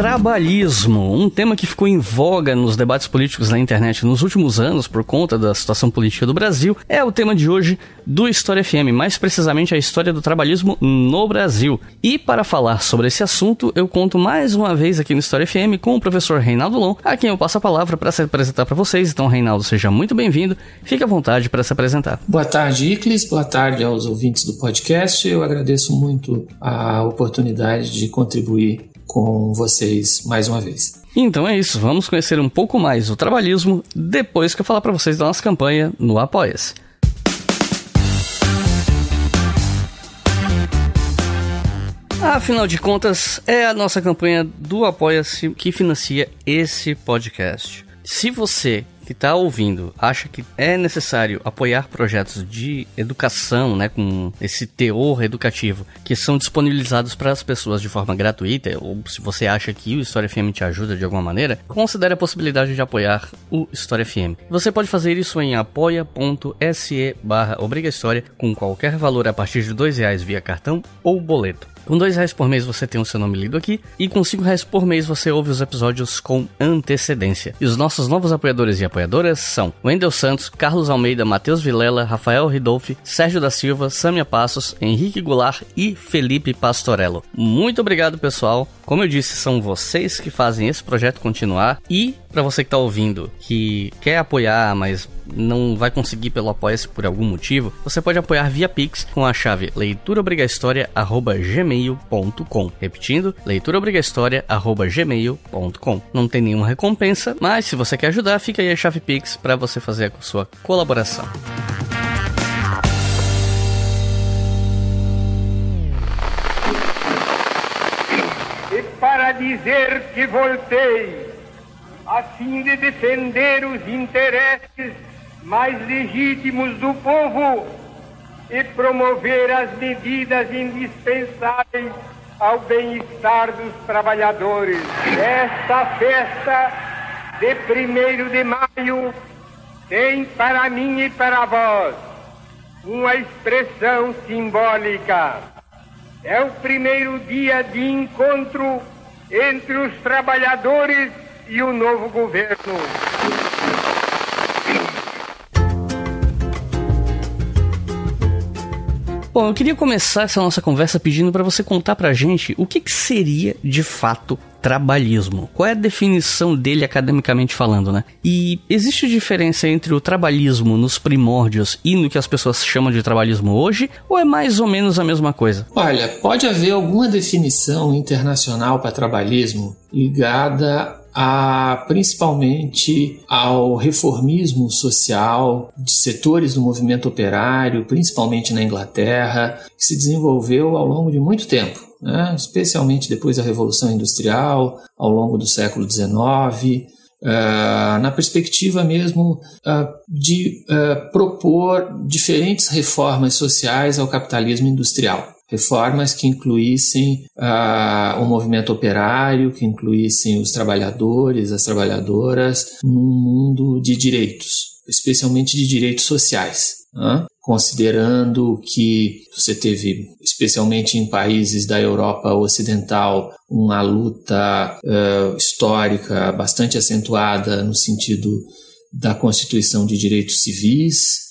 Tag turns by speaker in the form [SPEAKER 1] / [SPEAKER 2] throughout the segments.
[SPEAKER 1] Trabalhismo, um tema que ficou em voga nos debates políticos na internet nos últimos anos por conta da situação política do Brasil, é o tema de hoje do História FM, mais precisamente a história do trabalhismo no Brasil. E para falar sobre esse assunto, eu conto mais uma vez aqui no História FM com o professor Reinaldo Lon, a quem eu passo a palavra para se apresentar para vocês. Então, Reinaldo, seja muito bem-vindo. Fique à vontade para se apresentar.
[SPEAKER 2] Boa tarde, Iclis. Boa tarde aos ouvintes do podcast. Eu agradeço muito a oportunidade de contribuir com vocês mais uma vez.
[SPEAKER 1] Então é isso, vamos conhecer um pouco mais o trabalhismo depois que eu falar para vocês da nossa campanha no Apoia-se. Afinal de contas, é a nossa campanha do Apoia-se que financia esse podcast. Se você que está ouvindo acha que é necessário apoiar projetos de educação, né, com esse teor educativo, que são disponibilizados para as pessoas de forma gratuita, ou se você acha que o História FM te ajuda de alguma maneira, considere a possibilidade de apoiar o História FM. Você pode fazer isso em apoia.se barra com qualquer valor a partir de dois reais via cartão ou boleto. Com dois reais por mês você tem o seu nome lido aqui e com cinco reais por mês você ouve os episódios com antecedência. E os nossos novos apoiadores e apoiadoras são Wendel Santos, Carlos Almeida, Matheus Vilela, Rafael Ridolfi, Sérgio da Silva, Samia Passos, Henrique Goulart e Felipe Pastorello. Muito obrigado pessoal. Como eu disse, são vocês que fazem esse projeto continuar e para você que está ouvindo que quer apoiar, mas não vai conseguir pelo Apoia-se por algum motivo, você pode apoiar via Pix com a chave leituraobrigahistoria@gmail.com. Repetindo, leituraobrigahistoria@gmail.com. Não tem nenhuma recompensa, mas se você quer ajudar, fica aí a chave Pix para você fazer a sua colaboração.
[SPEAKER 3] E para dizer que voltei a fim de defender os interesses mais legítimos do povo e promover as medidas indispensáveis ao bem-estar dos trabalhadores. Esta festa de primeiro de maio tem para mim e para vós uma expressão simbólica. É o primeiro dia de encontro entre os trabalhadores e o novo governo.
[SPEAKER 1] Bom, eu queria começar essa nossa conversa pedindo para você contar pra gente o que, que, seria de fato trabalhismo. Qual é a definição dele academicamente falando, né? E existe diferença entre o trabalhismo nos primórdios e no que as pessoas chamam de trabalhismo hoje? Ou é mais ou menos a mesma coisa?
[SPEAKER 2] Olha, pode haver alguma definição internacional para trabalhismo ligada a principalmente ao reformismo social de setores do movimento operário, principalmente na Inglaterra, que se desenvolveu ao longo de muito tempo, né? especialmente depois da Revolução Industrial, ao longo do século XIX. Uh, na perspectiva mesmo uh, de uh, propor diferentes reformas sociais ao capitalismo industrial reformas que incluíssem uh, o movimento operário, que incluíssem os trabalhadores, as trabalhadoras, num mundo de direitos, especialmente de direitos sociais. Né? Considerando que você teve, especialmente em países da Europa Ocidental, uma luta histórica bastante acentuada no sentido da constituição de direitos civis,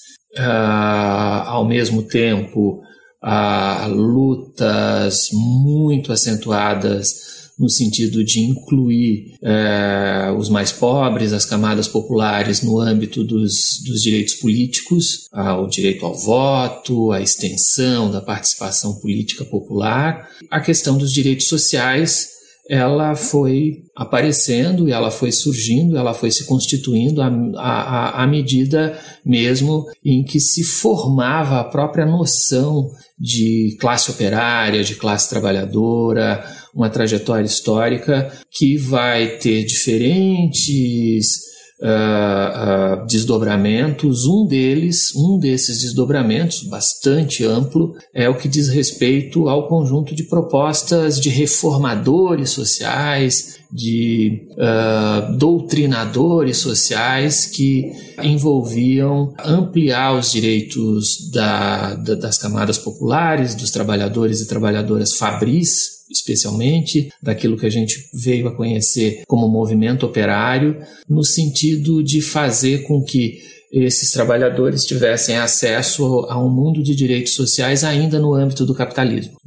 [SPEAKER 2] ao mesmo tempo a lutas muito acentuadas no sentido de incluir é, os mais pobres, as camadas populares no âmbito dos, dos direitos políticos, o direito ao voto, a extensão da participação política popular, a questão dos direitos sociais ela foi aparecendo e ela foi surgindo, ela foi se constituindo à, medida mesmo em que se formava a própria noção de classe operária, de classe trabalhadora, uma trajetória histórica que vai ter diferentes uh, uh, desdobramentos. Um deles, um desses desdobramentos, bastante amplo, é o que diz respeito ao conjunto de propostas de reformadores sociais, de uh, doutrinadores sociais que envolviam ampliar os direitos da, da, das camadas populares, dos trabalhadores e trabalhadoras fabris, especialmente, daquilo que a gente veio a conhecer como movimento operário, no sentido de fazer com que esses trabalhadores tivessem acesso a um mundo de direitos sociais ainda no âmbito do capitalismo.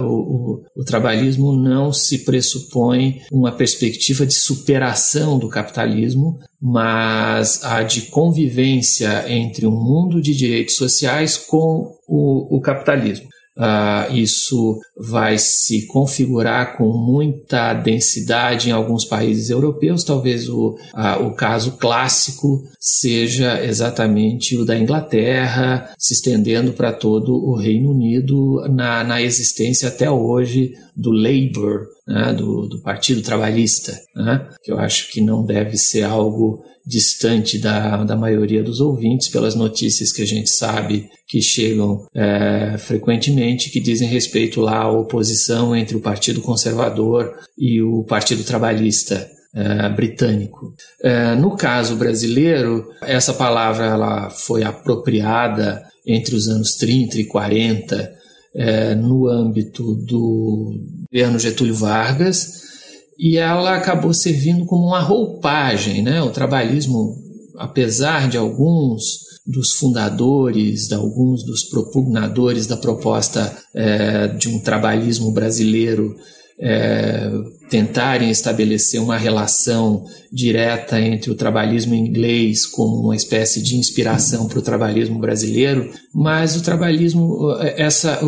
[SPEAKER 2] o, o, o, trabalhismo não se pressupõe uma perspectiva de superação do capitalismo, mas a de convivência entre um mundo de direitos sociais com o, o capitalismo. Uh, isso vai se configurar com muita densidade em alguns países europeus. Talvez o, uh, o caso clássico seja exatamente o da Inglaterra, se estendendo para todo o Reino Unido na, na existência até hoje do Labour, né, do, do Partido Trabalhista, né, que eu acho que não deve ser algo distante da, da maioria dos ouvintes, pelas notícias que a gente sabe que chegam é, frequentemente, que dizem respeito lá à oposição entre o Partido Conservador e o Partido Trabalhista. É, britânico. É, no caso brasileiro, essa palavra ela foi apropriada entre os anos 30 e 40 é, no âmbito do governo Getúlio Vargas, e ela acabou servindo como uma roupagem, né? O trabalhismo, apesar de alguns dos fundadores, de alguns dos propugnadores da proposta é, de um trabalhismo brasileiro é, tentarem estabelecer uma relação direta entre o trabalhismo inglês como uma espécie de inspiração para o trabalhismo brasileiro, mas o trabalhismo, essa,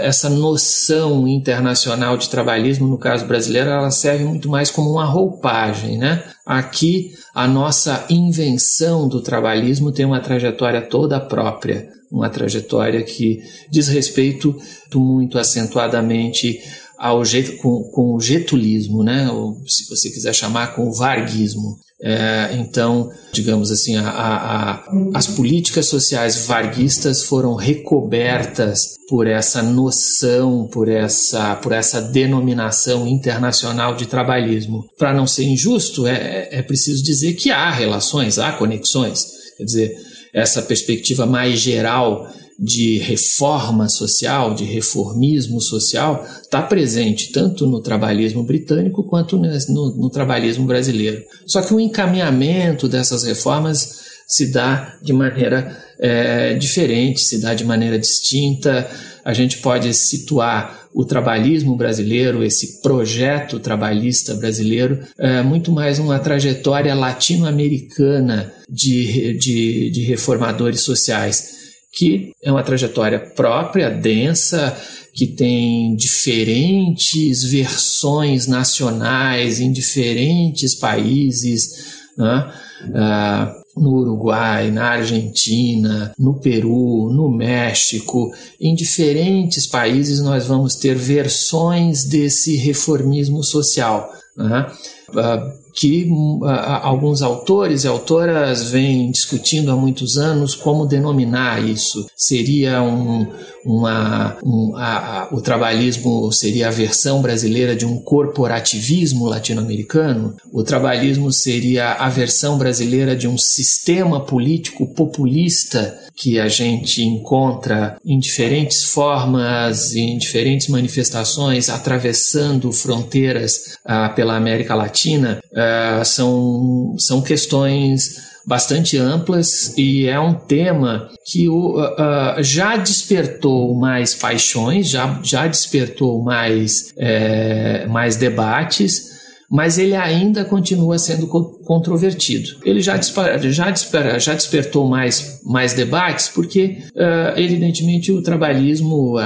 [SPEAKER 2] essa noção internacional de trabalhismo, no caso brasileiro, ela serve muito mais como uma roupagem. Né? Aqui, a nossa invenção do trabalhismo tem uma trajetória toda própria, uma trajetória que diz respeito muito acentuadamente ao com, com o getulismo, né? ou se você quiser chamar, com o varguismo. É, então, digamos assim, a, a, a, as políticas sociais varguistas foram recobertas por essa noção, por essa, por essa denominação internacional de trabalhismo. Para não ser injusto, é, é preciso dizer que há relações, há conexões. Quer dizer, essa perspectiva mais geral de reforma social, de reformismo social, está presente tanto no trabalhismo britânico quanto no, no trabalhismo brasileiro. Só que o encaminhamento dessas reformas se dá de maneira é, diferente, se dá de maneira distinta. A gente pode situar o trabalhismo brasileiro, esse projeto trabalhista brasileiro, é muito mais uma trajetória latino-americana de, de, de reformadores sociais que é uma trajetória própria, densa, que tem diferentes versões nacionais em diferentes países, né? Ah, no Uruguai, na Argentina, no Peru, no México, em diferentes países nós vamos ter versões desse reformismo social. Né? Uh, que uh, alguns autores e autoras vêm discutindo há muitos anos como denominar isso. Seria um, uma, um, a, a, o trabalhismo seria a versão brasileira de um corporativismo latino-americano? O trabalhismo seria a versão brasileira de um sistema político populista que a gente encontra em diferentes formas, em diferentes manifestações, atravessando fronteiras uh, pela América Latina, uh, são, são questões bastante amplas e é um tema que uh, uh, já despertou mais paixões, já, já despertou mais, é, mais debates mas ele ainda continua sendo controvertido. Ele já, já, já despertou mais, mais debates porque, uh, evidentemente, o trabalhismo,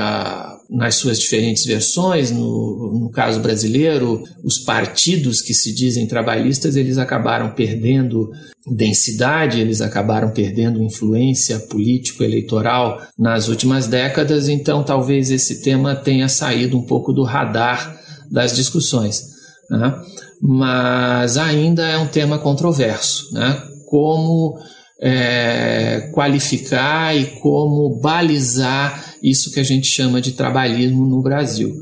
[SPEAKER 2] nas suas diferentes versões, no, no caso brasileiro, os partidos que se dizem trabalhistas, eles acabaram perdendo densidade, eles acabaram perdendo influência político-eleitoral nas últimas décadas, então talvez esse tema tenha saído um pouco do radar das discussões. né? mas ainda é um tema controverso. Né? Como é, qualificar e como balizar isso que a gente chama de trabalhismo no Brasil.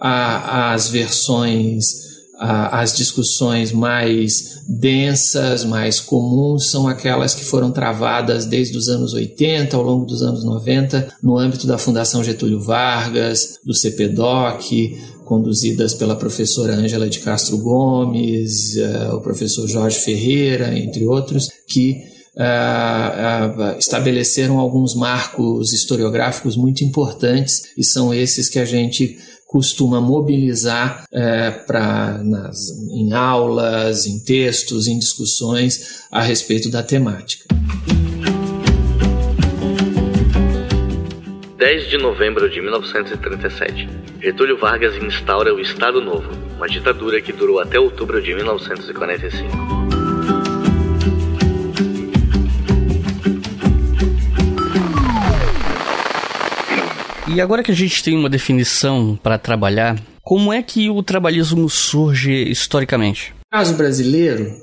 [SPEAKER 2] as versões as discussões mais densas, mais comuns, são aquelas que foram travadas desde os anos 80, ao longo dos anos 90, no âmbito da Fundação Getúlio Vargas, do CPDOC, conduzidas pela professora Ângela de Castro Gomes, uh, o professor Jorge Ferreira, entre outros, que uh, uh, estabeleceram alguns marcos historiográficos muito importantes e são esses que a gente costuma mobilizar é, para em aulas, em textos, em discussões a respeito da temática.
[SPEAKER 1] 10 de novembro de 1937, Getúlio Vargas instaura o Estado Novo, uma ditadura que durou até outubro de 1945. E agora que a gente tem uma definição para trabalhar, como é que o trabalhismo surge historicamente?
[SPEAKER 2] No caso brasileiro,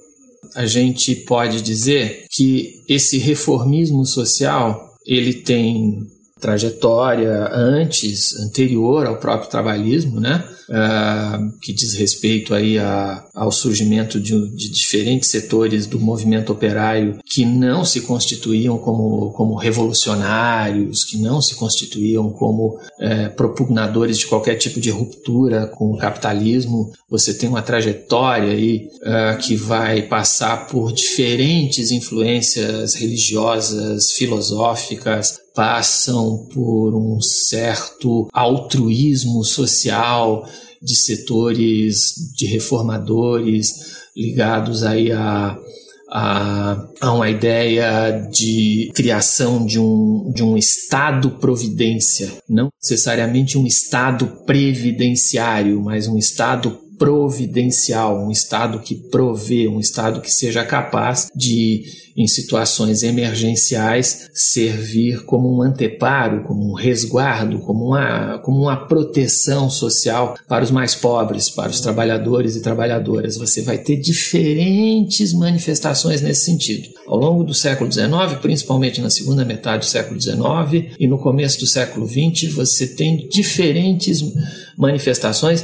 [SPEAKER 2] a gente pode dizer que esse reformismo social ele tem trajetória antes, anterior ao próprio trabalhismo, né? Uh, que diz respeito aí a, ao surgimento de, de, diferentes setores do movimento operário que não se constituíam como, como revolucionários, que não se constituíam como uh, propugnadores de qualquer tipo de ruptura com o capitalismo. Você tem uma trajetória aí uh, que vai passar por diferentes influências religiosas, filosóficas, passam por um certo altruísmo social de setores de reformadores ligados aí a, a, a, uma ideia de criação de um, de um Estado providência, não necessariamente um Estado previdenciário, mas um Estado providencial, um Estado que provê, um Estado que seja capaz de, em situações emergenciais, servir como um anteparo, como um resguardo, como uma, como uma proteção social para os mais pobres, para os trabalhadores e trabalhadoras. Você vai ter diferentes manifestações nesse sentido. Ao longo do século XIX, principalmente na segunda metade do século XIX e no começo do século XX, você tem diferentes manifestações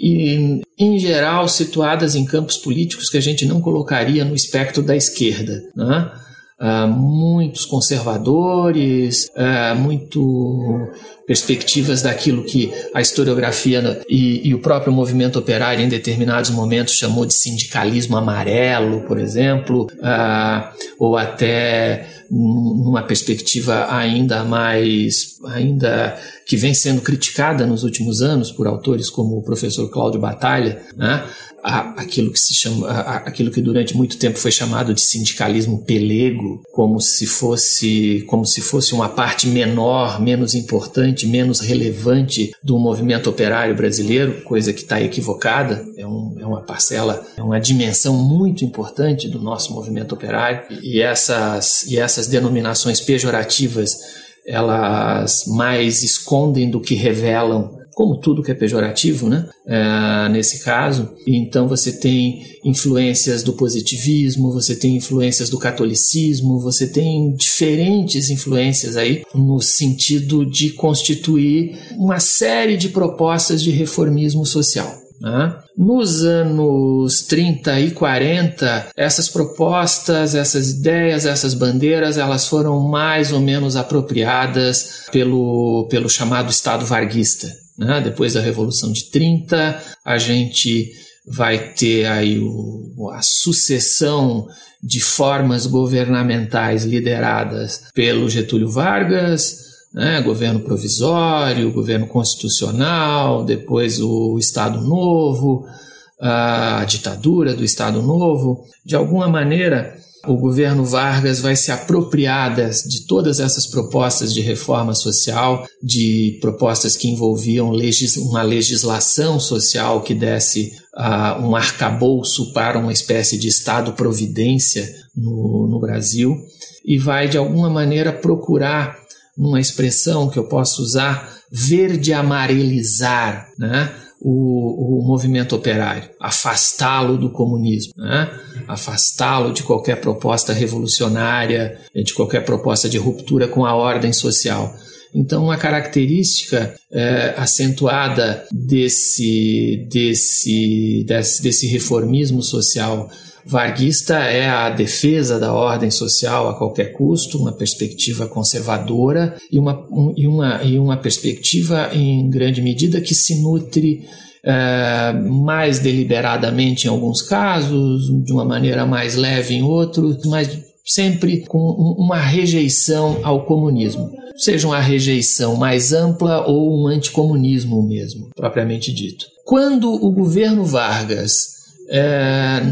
[SPEAKER 2] e, em geral, situadas em campos políticos que a gente não colocaria no espectro da esquerda. Né? Uh, muitos conservadores, uh, muito perspectivas daquilo que a historiografia e, e, o próprio movimento operário em determinados momentos chamou de sindicalismo amarelo, por exemplo, uh, ou até numa perspectiva ainda mais, ainda que vem sendo criticada nos últimos anos por autores como o professor Cláudio Batalha, né? aquilo que se chama, aquilo que durante muito tempo foi chamado de sindicalismo pelego, como se fosse, como se fosse uma parte menor, menos importante, menos relevante do movimento operário brasileiro, coisa que está equivocada. É, um, é uma parcela, é uma dimensão muito importante do nosso movimento operário e essas e essas denominações pejorativas elas mais escondem do que revelam como tudo que é pejorativo, né? É, nesse caso. Então você tem influências do positivismo, você tem influências do catolicismo, você tem diferentes influências aí no sentido de constituir uma série de propostas de reformismo social. Né? Nos anos 30 e 40, essas propostas, essas ideias, essas bandeiras, elas foram mais ou menos apropriadas pelo, pelo chamado Estado varguista. Né? Depois da Revolução de 30, a gente vai ter aí o, a sucessão de formas governamentais lideradas pelo Getúlio Vargas, né? governo provisório, governo constitucional, depois o Estado Novo, a ditadura do Estado Novo. De alguma maneira, o governo Vargas vai se apropriar de todas essas propostas de reforma social, de propostas que envolviam legis uma legislação social que desse uh, um arcabouço para uma espécie de Estado-providência no, no Brasil, e vai de alguma maneira procurar numa expressão que eu posso usar, verde amarelizar né? O, o movimento operário, afastá-lo do comunismo, né? afastá-lo de qualquer proposta revolucionária, de qualquer proposta de ruptura com a ordem social. Então, uma característica é, acentuada desse, desse, desse, desse reformismo social varguista é a defesa da ordem social a qualquer custo, uma perspectiva conservadora e uma, um, e uma, e uma perspectiva, em grande medida, que se nutre é, mais deliberadamente em alguns casos, de uma maneira mais leve em outros, mas sempre com uma rejeição ao comunismo. Seja uma rejeição mais ampla ou um anticomunismo mesmo, propriamente dito. Quando o governo Vargas é,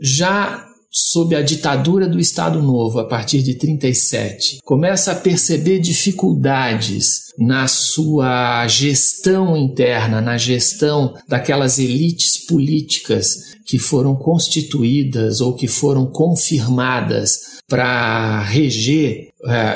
[SPEAKER 2] já sob a ditadura do Estado Novo, a partir de 37, começa a perceber dificuldades na sua gestão interna, na gestão daquelas elites políticas que foram constituídas ou que foram confirmadas para reger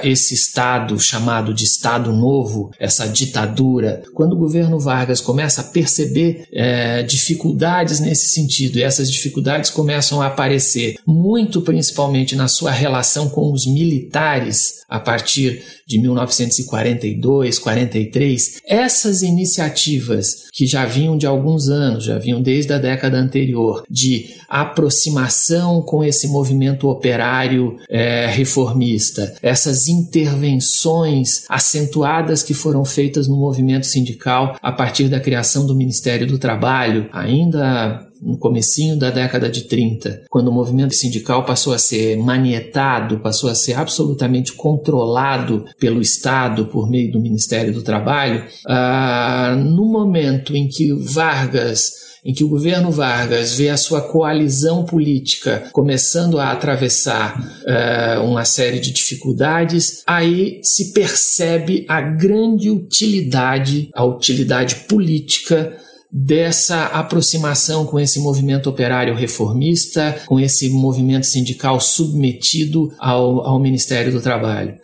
[SPEAKER 2] esse Estado chamado de Estado Novo, essa ditadura, quando o governo Vargas começa a perceber uh, dificuldades nesse sentido, e essas dificuldades começam a aparecer muito principalmente na sua relação com os militares a partir de 1942, 43, essas iniciativas que já vinham de alguns anos, já vinham desde a década anterior, de aproximação com esse movimento operário é, reformista, essas intervenções acentuadas que foram feitas no movimento sindical a partir da criação do Ministério do Trabalho, ainda no comecinho da década de 30, quando o movimento sindical passou a ser manietado, passou a ser absolutamente controlado pelo Estado por meio do Ministério do Trabalho, ah, no momento em que Vargas em que o governo Vargas vê a sua coalizão política começando a atravessar uh, uma série de dificuldades, aí se percebe a grande utilidade, a utilidade política dessa aproximação com esse movimento operário reformista, com esse movimento sindical submetido ao, ao Ministério do Trabalho.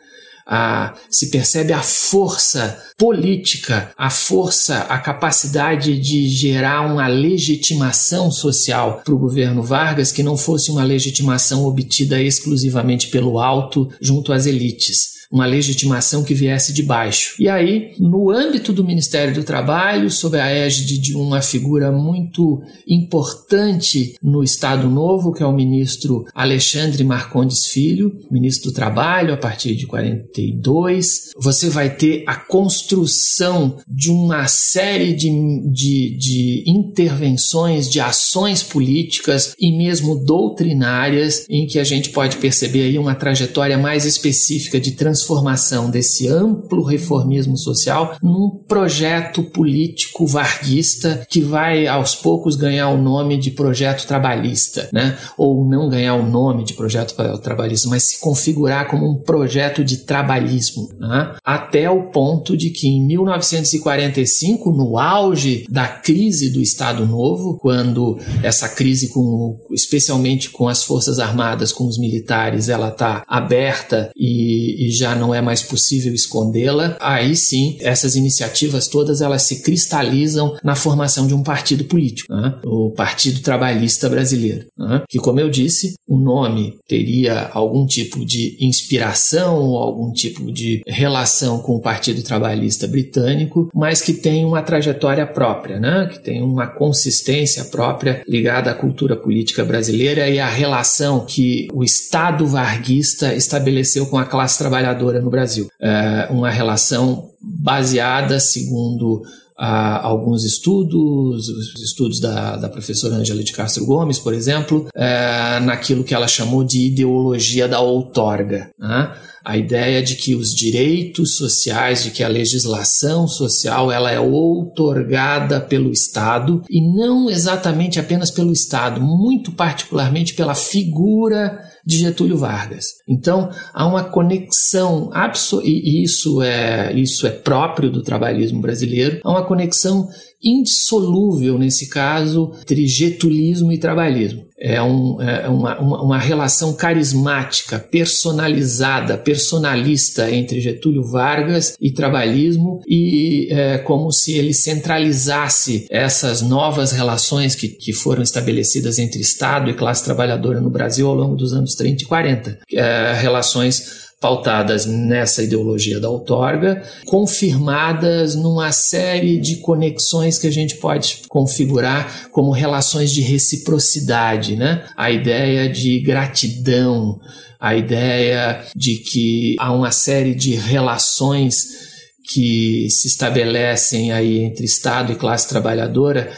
[SPEAKER 2] Ah, se percebe a força política, a força, a capacidade de gerar uma legitimação social para o governo Vargas que não fosse uma legitimação obtida exclusivamente pelo alto junto às elites uma legitimação que viesse de baixo. E aí, no âmbito do Ministério do Trabalho, sob a égide de uma figura muito importante no Estado Novo, que é o ministro Alexandre Marcondes Filho, ministro do Trabalho, a partir de 42, você vai ter a construção de uma série de, de, de intervenções, de ações políticas e mesmo doutrinárias, em que a gente pode perceber aí uma trajetória mais específica de transformação desse amplo reformismo social num projeto político varguista que vai aos poucos ganhar o nome de projeto trabalhista, né? Ou não ganhar o nome de projeto trabalhista, mas se configurar como um projeto de trabalhismo, né? Até o ponto de que em 1945, no auge da crise do Estado Novo, quando essa crise com especialmente com as forças armadas, com os militares, ela está aberta e, e já já não é mais possível escondê-la, aí sim essas iniciativas todas elas se cristalizam na formação de um partido político, né? o Partido Trabalhista Brasileiro, né? que como eu disse, o nome teria algum tipo de inspiração ou algum tipo de relação com o Partido Trabalhista Britânico, mas que tem uma trajetória própria, né? que tem uma consistência própria ligada à cultura política brasileira e à relação que o Estado varguista estabeleceu com a classe trabalhadora no Brasil. É uma relação baseada, segundo ah, alguns estudos, os estudos da, da professora Angela de Castro Gomes, por exemplo, é, naquilo que ela chamou de ideologia da outorga. Né? a ideia de que os direitos sociais, de que a legislação social ela é outorgada pelo Estado e não exatamente apenas pelo Estado, muito particularmente pela figura de Getúlio Vargas. Então, há uma conexão e isso é isso é próprio do trabalhismo brasileiro, há uma conexão indissolúvel nesse caso entre getulismo e trabalhismo. É, um, é uma, uma, uma, relação carismática, personalizada, personalista entre Getúlio Vargas e trabalhismo, e é como se ele centralizasse essas novas relações que, que foram estabelecidas entre Estado e classe trabalhadora no Brasil ao longo dos anos 30 e 40. É, relações pautadas nessa ideologia da outorga, confirmadas numa série de conexões que a gente pode configurar como relações de reciprocidade, né? A ideia de gratidão, a ideia de que há uma série de relações que se estabelecem aí entre Estado e classe trabalhadora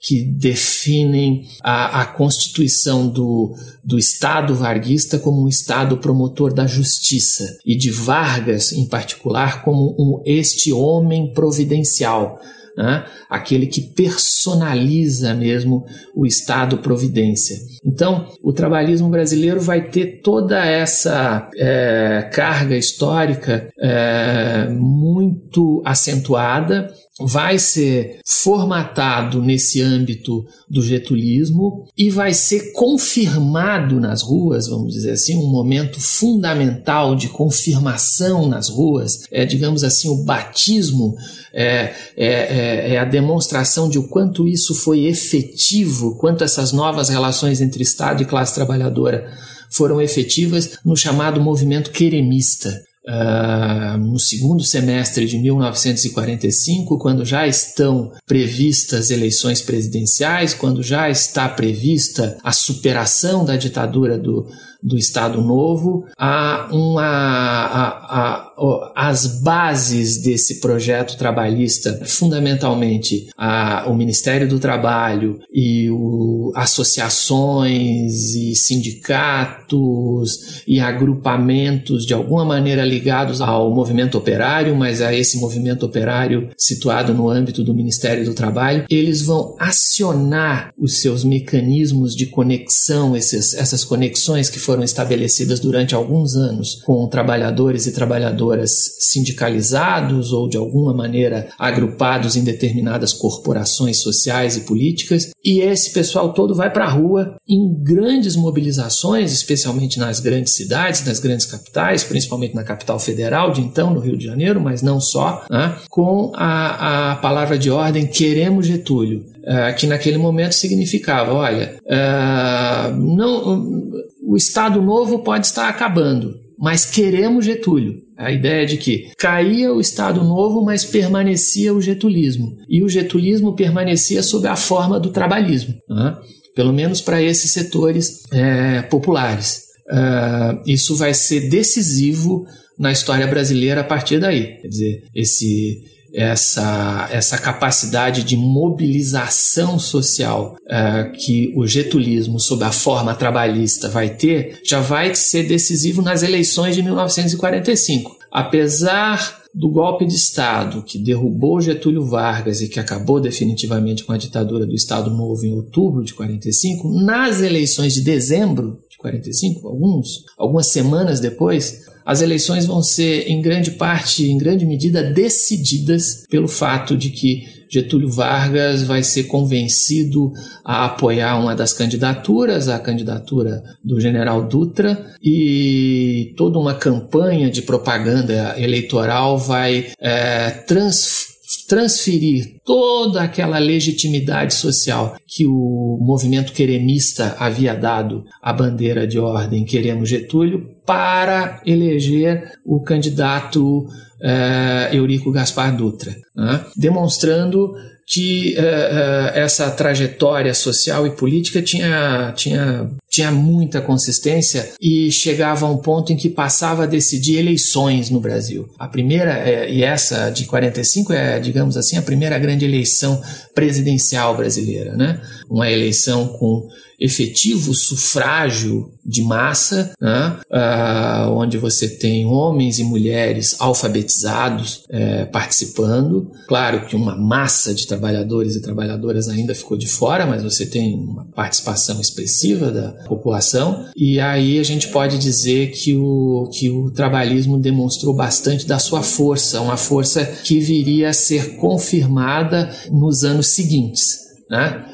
[SPEAKER 2] que definem a, a constituição do, do Estado varguista como um Estado promotor da justiça e de Vargas, em particular, como um este homem providencial. Né? aquele que personaliza mesmo o Estado Providência. Então, o trabalhismo brasileiro vai ter toda essa é, carga histórica é, muito acentuada vai ser formatado nesse âmbito do getulismo e vai ser confirmado nas ruas, vamos dizer assim, um momento fundamental de confirmação nas ruas, é, digamos assim, o batismo é, é, é, é a demonstração de o quanto isso foi efetivo, quanto essas novas relações entre Estado e classe trabalhadora foram efetivas no chamado movimento queremista. Uh, no segundo semestre de 1945, quando já estão previstas eleições presidenciais, quando já está prevista a superação da ditadura do, do Estado Novo, há uma, a, a, as bases desse projeto trabalhista, fundamentalmente a, o Ministério do Trabalho e o, associações e sindicatos e agrupamentos de alguma maneira ligados ao movimento operário, mas a esse movimento operário situado no âmbito do Ministério do Trabalho, eles vão acionar os seus mecanismos de conexão, esses, essas conexões que foram estabelecidas durante alguns anos com trabalhadores e trabalhadoras sindicalizados ou de alguma maneira agrupados em determinadas corporações sociais e políticas, e esse pessoal todo vai para a rua em grandes mobilizações, especialmente nas grandes cidades, nas grandes capitais, principalmente na capital federal de então, no Rio de Janeiro, mas não só, né, com a, a palavra de ordem queremos Getúlio. Uh, que naquele momento significava, olha, uh, não, o Estado Novo pode estar acabando, mas queremos Getúlio. A ideia de que caía o Estado Novo, mas permanecia o getulismo. E o getulismo permanecia sob a forma do trabalhismo, né? pelo menos para esses setores é, populares. Uh, isso vai ser decisivo na história brasileira a partir daí. Quer dizer, esse essa, essa capacidade de mobilização social uh, que o getulismo, sob a forma trabalhista, vai ter, já vai ser decisivo nas eleições de 1945. Apesar do golpe de Estado que derrubou Getúlio Vargas e que acabou definitivamente com a ditadura do Estado Novo em outubro de 45, nas eleições de dezembro de 45, alguns, algumas semanas depois, as eleições vão ser, em grande parte, em grande medida, decididas pelo fato de que Getúlio Vargas vai ser convencido a apoiar uma das candidaturas, a candidatura do general Dutra, e toda uma campanha de propaganda eleitoral vai é, transformar transferir toda aquela legitimidade social que o movimento queremista havia dado à bandeira de ordem Queremos Getúlio para eleger o candidato uh, Eurico Gaspar Dutra, né? demonstrando que uh, uh, essa trajetória social e política tinha, tinha, tinha muita consistência e chegava a um ponto em que passava a decidir eleições no Brasil. A primeira, é, e essa de 45 é, digamos assim, a primeira grande eleição presidencial brasileira, né? Uma eleição com efetivo sufrágio de massa, né? uh, onde você tem homens e mulheres alfabetizados é, participando. Claro que uma massa de trabalhadores e trabalhadoras ainda ficou de fora, mas você tem uma participação expressiva da, população. E aí a gente pode dizer que o, que o trabalhismo demonstrou bastante da sua força, uma força que viria a ser confirmada nos anos seguintes. Né?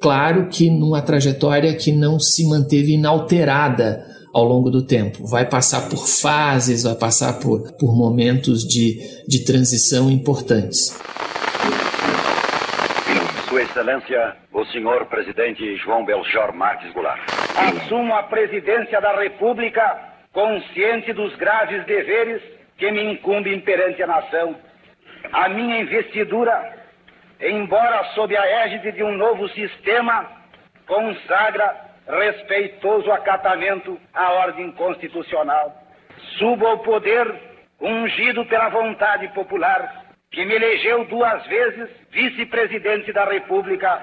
[SPEAKER 2] Claro que numa trajetória que não se manteve inalterada ao longo do tempo. Vai passar por fases, vai passar por, por momentos de, de transição importantes.
[SPEAKER 4] Excelência, o senhor presidente João Belchior Marques Goulart.
[SPEAKER 3] Assumo a presidência da República consciente dos graves deveres que me incumbem perante a nação. A minha investidura, embora sob a égide de um novo sistema, consagra respeitoso acatamento à ordem constitucional. Subo ao poder ungido pela vontade popular que me elegeu duas vezes vice-presidente da República.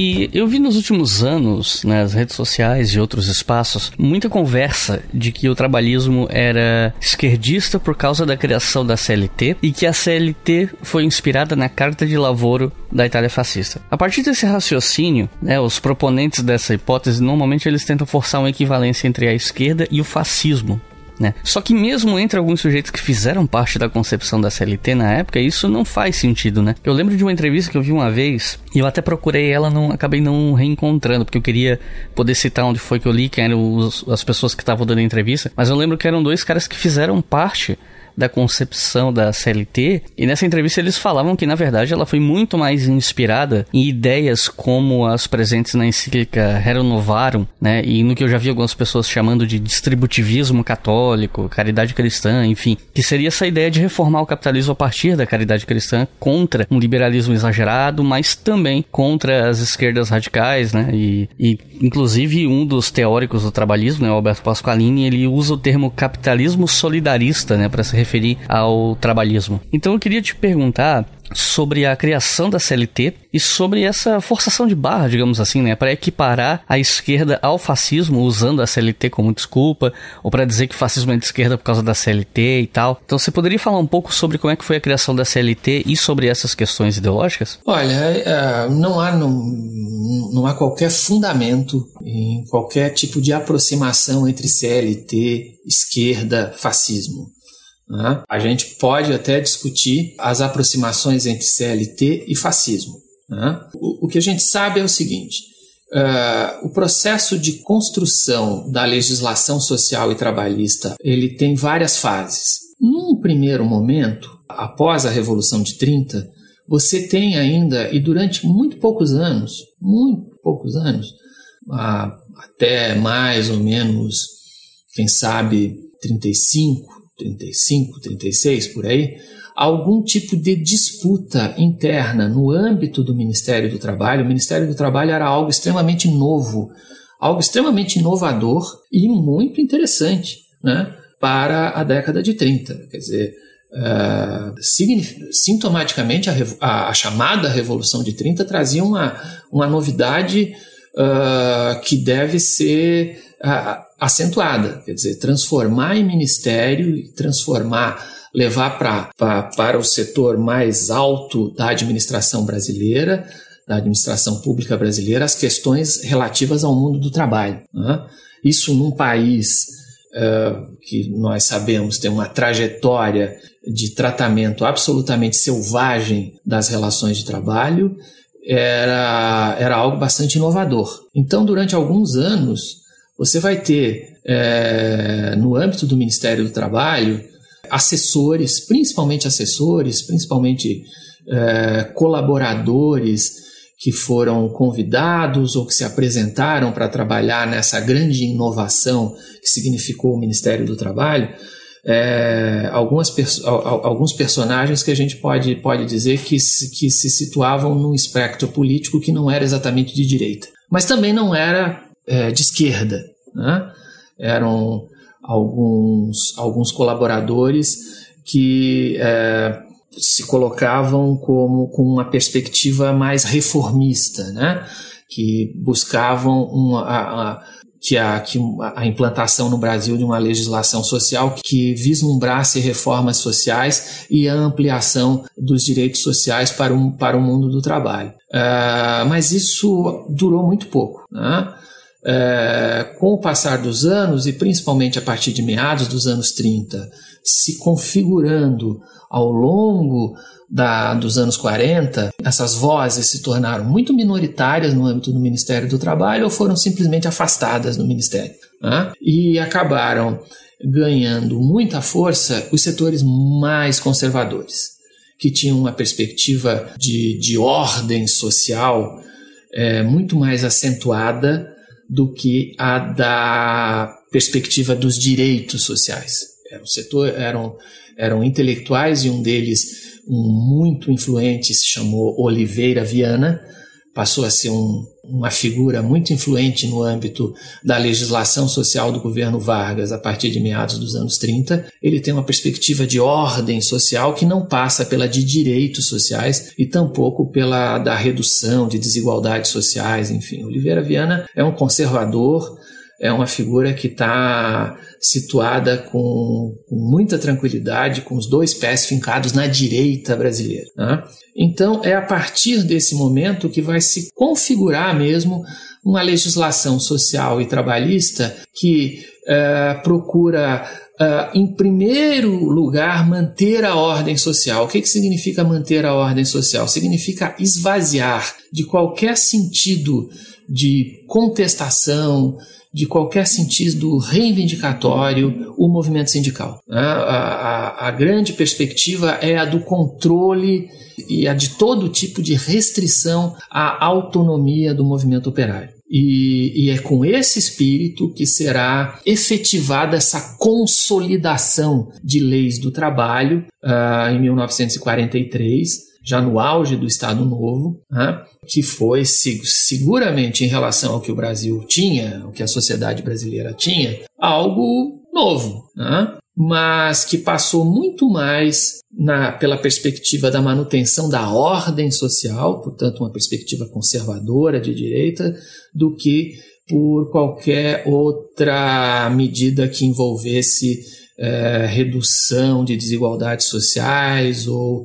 [SPEAKER 1] E eu vi nos últimos anos, nas redes sociais e outros espaços, muita conversa de que o trabalhismo era esquerdista por causa da criação da CLT e que a CLT foi inspirada na Carta de Lavoro da Itália fascista. A partir desse raciocínio, né, os proponentes dessa hipótese normalmente eles tentam forçar uma equivalência entre a esquerda e o fascismo, né? Só que mesmo entre alguns sujeitos que fizeram parte da concepção da CLT na época, isso não faz sentido, né? Eu lembro de uma entrevista que eu vi uma vez, e eu até procurei ela, não acabei não reencontrando, porque eu queria poder citar onde foi que eu li, quem eram os, as pessoas que estavam dando a entrevista, mas eu lembro que eram dois caras que fizeram parte da concepção da CLT, e nessa entrevista eles falavam que na verdade ela foi muito mais inspirada em ideias como as presentes na encíclica Rerum Novarum, né, e no que eu já vi algumas pessoas chamando de distributivismo católico, caridade cristã, enfim, que seria essa ideia de reformar o capitalismo a partir da caridade cristã contra um liberalismo exagerado, mas também contra as esquerdas radicais, né, e, e inclusive um dos teóricos do trabalhismo, né, Alberto Pasqualini, ele usa o termo capitalismo solidarista, né, para se referir ao trabalhismo. Então eu queria te perguntar sobre a criação da CLT e sobre essa forçação de barra, digamos assim, né, para equiparar a esquerda ao fascismo usando a CLT como desculpa, ou para dizer que o fascismo é de esquerda por causa da CLT e tal. Então você poderia falar um pouco sobre como é que foi a criação da CLT e sobre essas questões ideológicas?
[SPEAKER 2] Olha, é, não há não, não há qualquer fundamento em qualquer tipo de aproximação entre CLT, esquerda, fascismo. Né? A gente pode até discutir as aproximações entre CLT e fascismo. Né? O, o, que a gente sabe é o seguinte: uh, o processo de construção da legislação social e trabalhista ele tem várias fases. Num primeiro momento, após a Revolução de 30, você tem ainda, e durante muito poucos anos, muito poucos anos, até mais ou menos, quem sabe, 35, 35, 36 por aí, algum tipo de disputa interna no âmbito do Ministério do Trabalho. O Ministério do Trabalho era algo extremamente novo, algo extremamente inovador e muito interessante né, para a década de 30. Quer dizer, uh, sintomaticamente a, a, a, chamada Revolução de 30 trazia uma, uma novidade uh, que deve ser. Uh, acentuada, quer dizer, transformar em ministério e transformar, levar pra, pra, para o setor mais alto da administração brasileira, da administração pública brasileira, as questões relativas ao mundo do trabalho. Né? Isso num país uh, que nós sabemos tem uma trajetória de tratamento absolutamente selvagem das relações de trabalho, era, era algo bastante inovador. Então, durante alguns anos, você vai ter, é, no âmbito do Ministério do Trabalho, assessores, principalmente assessores, principalmente é, colaboradores que foram convidados ou que se apresentaram para trabalhar nessa grande inovação que significou o Ministério do Trabalho, é, algumas alguns personagens que a gente pode, pode dizer que se, que se situavam num espectro político que não era exatamente de direita, mas também não era é, de esquerda. Né? Eram alguns, alguns colaboradores que é, se colocavam como com uma perspectiva mais reformista, né? que buscavam uma, a, a, que a, que a implantação no Brasil de uma legislação social que vislumbrasse reformas sociais e a ampliação dos direitos sociais para, um, para o mundo do trabalho. Uh, mas isso durou muito pouco. Né? É, com o passar dos anos, e principalmente a partir de meados dos anos 30, se configurando ao longo da, dos anos 40, essas vozes se tornaram muito minoritárias no âmbito do Ministério do Trabalho ou foram simplesmente afastadas do Ministério. Né? E acabaram ganhando muita força os setores mais conservadores, que tinham uma perspectiva de, de ordem social é, muito mais acentuada do que a da perspectiva dos direitos sociais. Era um setor, eram, eram intelectuais e um deles, um muito influente, se chamou Oliveira Viana, passou a ser um, uma figura muito influente no âmbito da legislação social do governo Vargas a partir de meados dos anos 30. Ele tem uma perspectiva de ordem social que não passa pela de direitos sociais e tampouco pela da redução de desigualdades sociais, enfim. Oliveira Viana é um conservador é uma figura que está situada com, muita tranquilidade, com os dois pés fincados na direita brasileira. Né? Então, é a partir desse momento que vai se configurar mesmo uma legislação social e trabalhista que uh, procura Uh, em primeiro lugar, manter a ordem social. O que, que significa manter a ordem social? Significa esvaziar de qualquer sentido de contestação, de qualquer sentido reivindicatório o movimento sindical. Né? A, a, a, grande perspectiva é a do controle e a de todo tipo de restrição à autonomia do movimento operário. E, e, é com esse espírito que será efetivada essa consolidação de leis do trabalho uh, em 1943, já no auge do Estado Novo, né, que foi seguramente em relação ao que o Brasil tinha, o que a sociedade brasileira tinha, algo novo, né, mas que passou muito mais na, pela perspectiva da manutenção da ordem social, portanto, uma perspectiva conservadora de direita, do que por qualquer outra medida que envolvesse é, redução de desigualdades sociais ou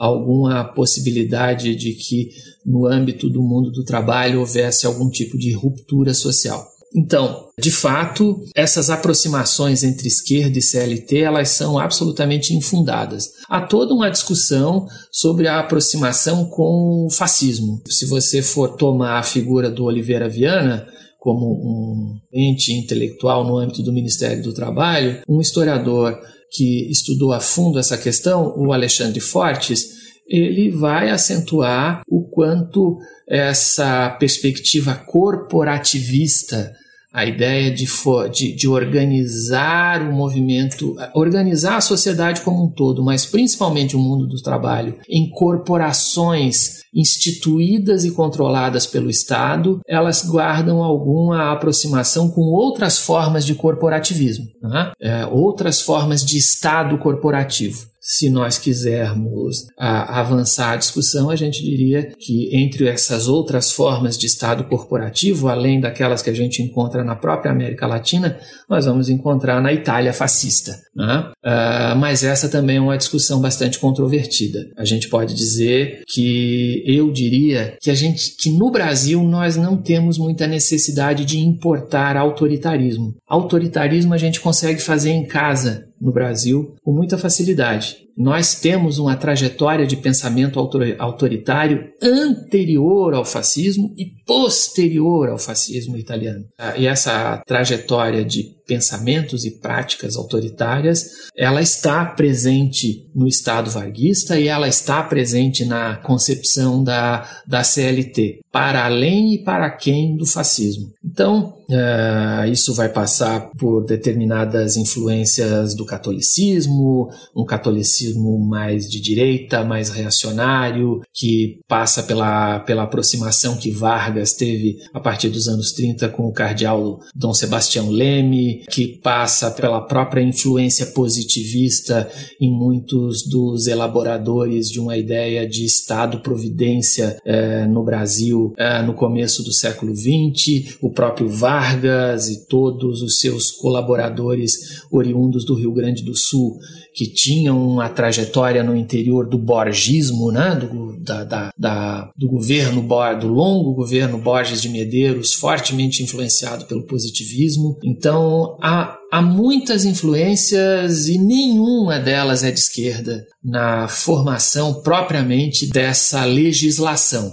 [SPEAKER 2] alguma possibilidade de que no âmbito do mundo do trabalho houvesse algum tipo de ruptura social. Então, de fato, essas aproximações entre esquerda e CLT, elas são absolutamente infundadas. Há toda uma discussão sobre a aproximação com o fascismo. Se você for tomar a figura do Oliveira Viana, como um ente intelectual no âmbito do Ministério do Trabalho, um historiador que estudou a fundo essa questão, o Alexandre Fortes, ele vai acentuar o quanto essa perspectiva corporativista a ideia de, de, de, organizar o movimento, organizar a sociedade como um todo, mas principalmente o mundo do trabalho, em corporações instituídas e controladas pelo Estado, elas guardam alguma aproximação com outras formas de corporativismo, né? é, outras formas de Estado corporativo se nós quisermos a, avançar a discussão, a gente diria que entre essas outras formas de Estado corporativo, além daquelas que a gente encontra na própria América Latina, nós vamos encontrar na Itália fascista. Né? Uh, mas essa também é uma discussão bastante controvertida. A gente pode dizer que eu diria que a gente que no Brasil nós não temos muita necessidade de importar autoritarismo. Autoritarismo a gente consegue fazer em casa no Brasil com muita facilidade. Nós temos uma trajetória de pensamento autoritário anterior ao fascismo e posterior ao fascismo italiano. Ah, e essa trajetória de pensamentos e práticas autoritárias, ela está presente no Estado varguista e ela está presente na concepção da, da CLT, para além e para quem do fascismo. Então, uh, isso vai passar por determinadas influências do catolicismo, um catolicismo mais de direita, mais reacionário, que passa pela, pela aproximação que Vargas teve a partir dos anos 30 com o cardeal Dom Sebastião Leme, que passa pela própria influência positivista em muitos dos elaboradores de uma ideia de Estado-providência eh, no Brasil eh, no começo do século XX, o próprio Vargas e todos os seus colaboradores oriundos do Rio Grande do Sul que tinham uma trajetória no interior do borgismo, né, do, da, da, da, do governo, do longo governo Borges de Medeiros, fortemente influenciado pelo positivismo. Então, há, há muitas influências e nenhuma delas é de esquerda na formação propriamente dessa legislação.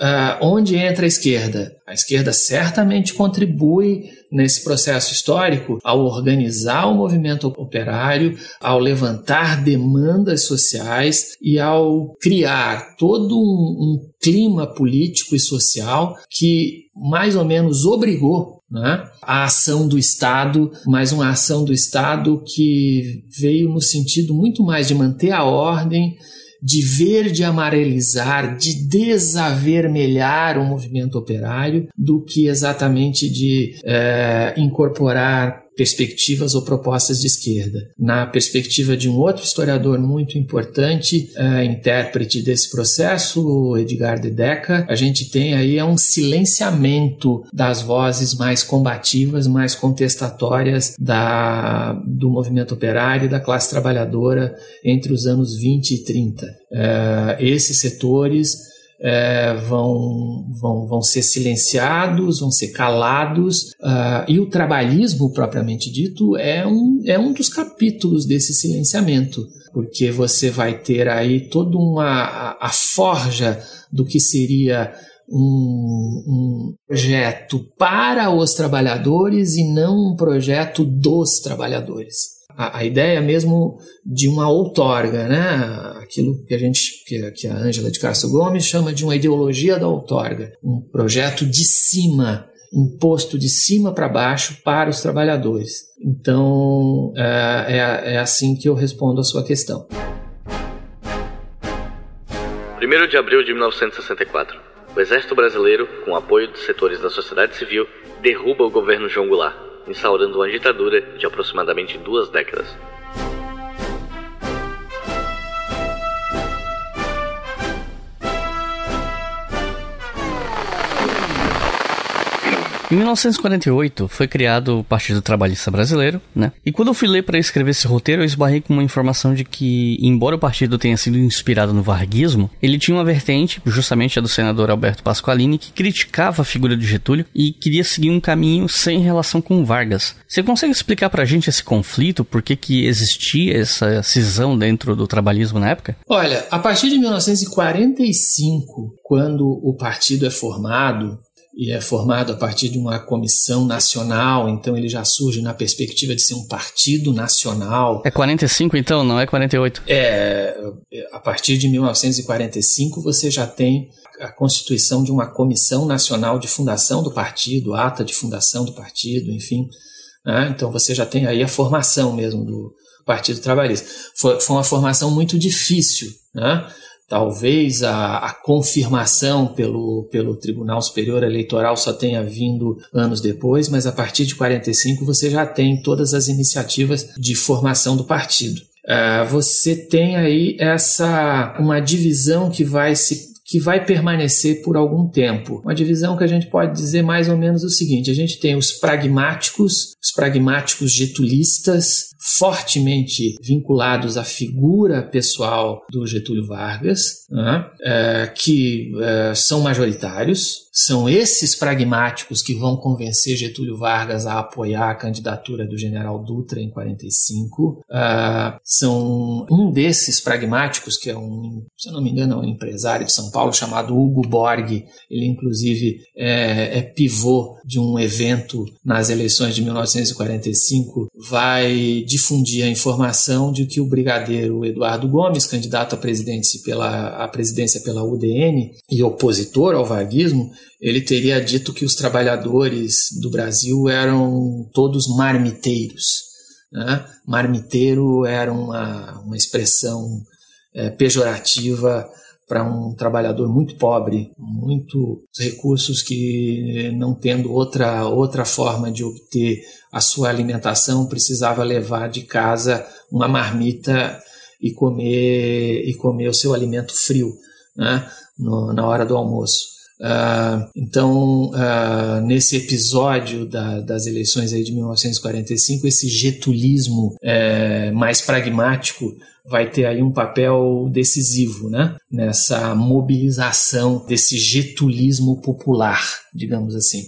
[SPEAKER 2] Uh, onde entra a esquerda? A esquerda certamente contribui nesse processo histórico ao organizar o movimento operário, ao levantar demandas sociais e ao criar todo um, um clima político e social que mais ou menos obrigou né, a ação do Estado, mas uma ação do Estado que veio no sentido muito mais de manter a ordem de verde amarelizar, de desavermelhar o movimento operário, do que exatamente de é, incorporar perspectivas ou propostas de esquerda. Na perspectiva de um outro historiador muito importante, é, intérprete desse processo, Edgar de Deca, a gente tem aí é um silenciamento das vozes mais combativas, mais contestatórias da, do movimento operário e da classe trabalhadora entre os anos 20 e 30. É, esses setores é, vão, vão, vão ser silenciados, vão ser calados, uh, e o trabalhismo, propriamente dito, é um, é um dos capítulos desse silenciamento, porque você vai ter aí toda uma a, forja do que seria um, um, projeto para os trabalhadores e não um projeto dos trabalhadores a, a, ideia mesmo de uma outorga, né? aquilo que a gente, que, que a Ângela de Castro Gomes chama de uma ideologia da outorga, um projeto de cima, imposto de cima para baixo para os trabalhadores. Então é, é, é assim que eu respondo a sua questão.
[SPEAKER 1] 1 de abril de 1964. O Exército Brasileiro, com apoio dos setores da sociedade civil, derruba o governo João Goulart instaurando uma ditadura de aproximadamente duas décadas. Em 1948 foi criado o Partido Trabalhista Brasileiro, né? E quando eu fui ler para escrever esse roteiro, eu esbarrei com uma informação de que, embora o partido tenha sido inspirado no varguismo, ele tinha uma vertente, justamente a do senador Alberto Pasqualini, que criticava a figura de Getúlio e queria seguir um caminho sem relação com Vargas. Você consegue explicar para a gente esse conflito, por que que existia essa cisão dentro do trabalhismo na época?
[SPEAKER 2] Olha, a partir de 1945, quando o partido é formado, e é formado a partir de uma comissão nacional, então ele já surge na perspectiva de ser um partido nacional.
[SPEAKER 1] É 45 então, não é 48?
[SPEAKER 2] É, a partir de 1945 você já tem a constituição de uma comissão nacional de fundação do partido, ata de fundação do partido, enfim. Né? Então você já tem aí a formação mesmo do Partido Trabalhista. Foi, foi uma formação muito difícil, né? Talvez a, a, confirmação pelo, pelo Tribunal Superior Eleitoral só tenha vindo anos depois, mas a partir de 45 você já tem todas as iniciativas de formação do partido. Uh, você tem aí essa uma divisão que vai se que vai permanecer por algum tempo. Uma divisão que a gente pode dizer mais ou menos o seguinte: a gente tem os pragmáticos, os pragmáticos getulistas, fortemente vinculados à figura pessoal do Getúlio Vargas, né, é, que é, são majoritários. São esses pragmáticos que vão convencer Getúlio Vargas a apoiar a candidatura do general Dutra em 45. É, são um desses pragmáticos, que é um, se não me engano, é um empresário de São Paulo chamado Hugo Borg. Ele, inclusive, é, é pivô de um evento nas eleições de 1945. Vai difundir a informação de que o brigadeiro Eduardo Gomes, candidato à presidência pela, à presidência pela UDN e opositor ao varguismo, ele teria dito que os trabalhadores do Brasil eram todos marmiteiros. Né? Marmiteiro era uma, uma expressão é, pejorativa para um trabalhador muito pobre, muitos recursos que não tendo outra outra forma de obter a sua alimentação precisava levar de casa uma marmita e comer e comer o seu alimento frio, né, no, na hora do almoço. Uh, então, uh, nesse episódio da, das eleições aí de 1945, esse getulismo é, mais pragmático vai ter aí um papel decisivo, né? Nessa mobilização desse getulismo popular, digamos assim.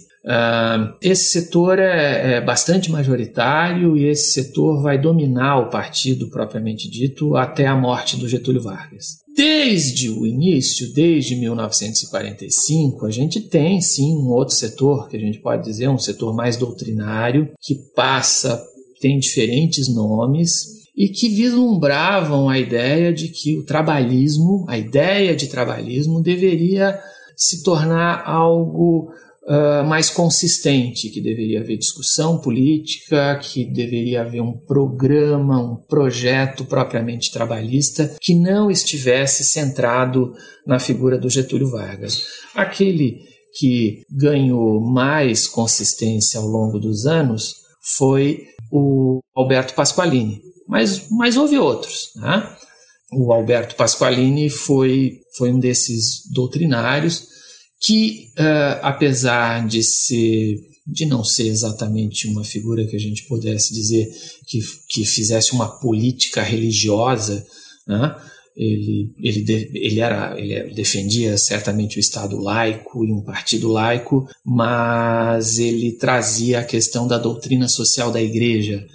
[SPEAKER 2] Esse setor é, é, bastante majoritário e esse setor vai dominar o partido propriamente dito até a morte do Getúlio Vargas. Desde o início, desde 1945, a gente tem sim um outro setor que a gente pode dizer um setor mais doutrinário que passa tem diferentes nomes e que vislumbravam a ideia de que o trabalhismo, a ideia de trabalhismo, deveria se tornar algo uh, mais consistente, que deveria haver discussão política, que deveria haver um programa, um projeto propriamente trabalhista que não estivesse centrado na figura do Getúlio Vargas. Aquele que ganhou mais consistência ao longo dos anos foi o Alberto Pasqualini, mas, mas houve outros. Né? O Alberto Pasqualini foi, foi um desses doutrinários que, uh, apesar de ser de não ser exatamente uma figura que a gente pudesse dizer que, que fizesse uma política religiosa, né? ele, ele, de, ele, era, ele defendia certamente o Estado laico e um partido laico, mas ele trazia a questão da doutrina social da Igreja,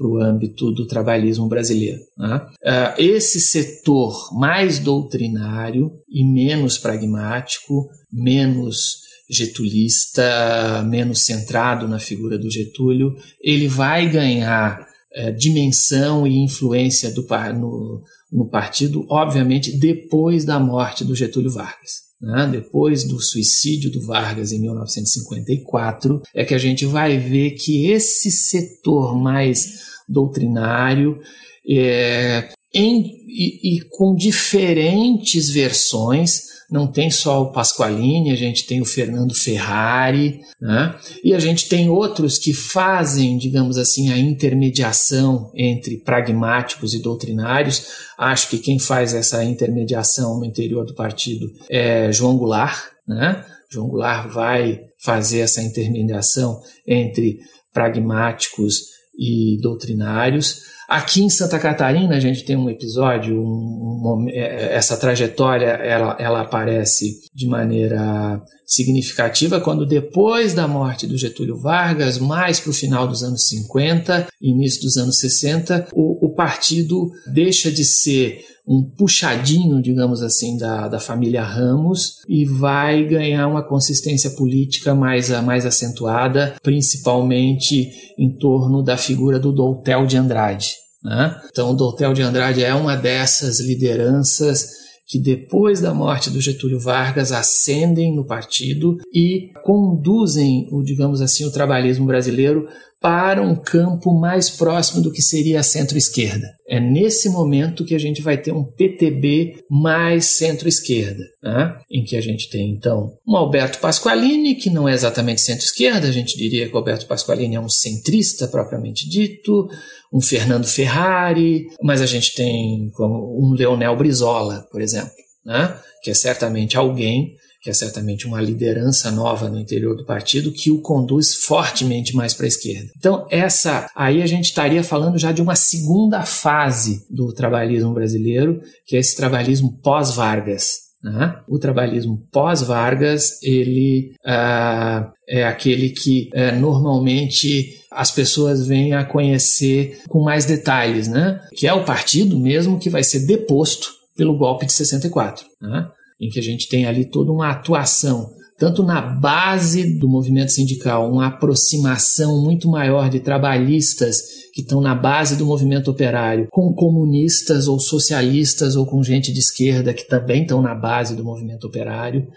[SPEAKER 2] para o âmbito do trabalhismo brasileiro. Né? Uh, esse setor mais doutrinário e menos pragmático, menos getulista, menos centrado na figura do Getúlio, ele vai ganhar uh, dimensão e influência do, no, no partido, obviamente, depois da morte do Getúlio Vargas. Né? Depois do suicídio do Vargas em 1954, é que a gente vai ver que esse setor mais doutrinário, é, em, e, e, com diferentes versões. Não tem só o Pasqualini, a gente tem o Fernando Ferrari, né? e a gente tem outros que fazem, digamos assim, a intermediação entre pragmáticos e doutrinários. Acho que quem faz essa intermediação no interior do partido é João Goulart. Né? João Goulart vai fazer essa intermediação entre pragmáticos e doutrinários. Aqui em Santa Catarina a gente tem um episódio, um, um, é, essa trajetória ela, ela aparece de maneira significativa quando depois da morte do Getúlio Vargas, mais para o final dos anos 50, início dos anos 60, o, o partido deixa de ser um puxadinho, digamos assim, da, da família Ramos e vai ganhar uma consistência política mais, mais acentuada, principalmente em torno da figura do Doutel de Andrade. Né? Então, o Doutel de Andrade é uma dessas lideranças que depois da morte do Getúlio Vargas ascendem no partido e conduzem, o, digamos assim, o trabalhismo brasileiro para um campo mais próximo do que seria a centro-esquerda. É nesse momento que a gente vai ter um PTB mais centro-esquerda, né? em que a gente tem então um Alberto Pasqualini, que não é exatamente centro-esquerda, a gente diria que Alberto Pasqualini é um centrista propriamente dito, um Fernando Ferrari, mas a gente tem como um Leonel Brizola, por exemplo, né? que é certamente alguém que é certamente uma liderança nova no interior do partido, que o conduz fortemente mais para a esquerda. Então, essa aí a gente estaria falando já de uma segunda fase do trabalhismo brasileiro, que é esse trabalhismo pós-Vargas. Né? O trabalhismo pós-Vargas ele uh, é aquele que uh, normalmente as pessoas vêm a conhecer com mais detalhes, né? que é o partido mesmo que vai ser deposto pelo golpe de 64. Né? Em que a gente tem ali toda uma atuação, tanto na base do movimento sindical, uma aproximação muito maior de trabalhistas que estão na base do movimento operário, com comunistas ou socialistas ou com gente de esquerda que também estão na base do movimento operário.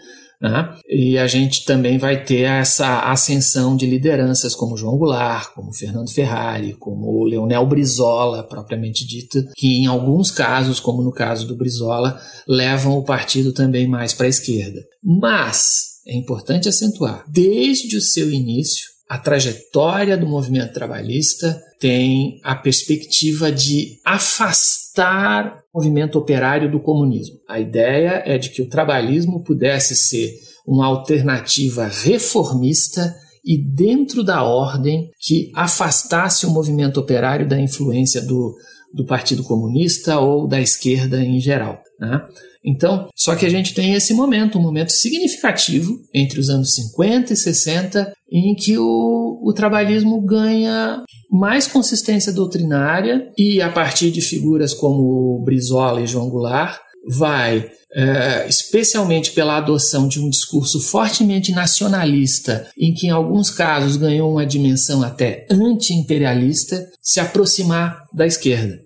[SPEAKER 2] Né? E a gente também vai ter essa ascensão de lideranças como João Goulart, como Fernando Ferrari, como Leonel Brizola, propriamente dita, que em alguns casos, como no caso do Brizola, levam o partido também mais para a esquerda. Mas é importante acentuar, desde o seu início, a trajetória do movimento trabalhista tem a perspectiva de afastar o movimento operário do comunismo. A ideia é de que o trabalhismo pudesse ser uma alternativa reformista e dentro da ordem que afastasse o movimento operário da influência do, do Partido Comunista ou da esquerda em geral. Né? Então, só que a gente tem esse momento, um momento significativo entre os anos 50 e 60, em que o, o trabalhismo ganha mais consistência doutrinária e, a partir de figuras como Brizola e João Goulart, vai é, especialmente pela adoção de um discurso fortemente nacionalista, em que em alguns casos ganhou uma dimensão até anti-imperialista, se aproximar da esquerda.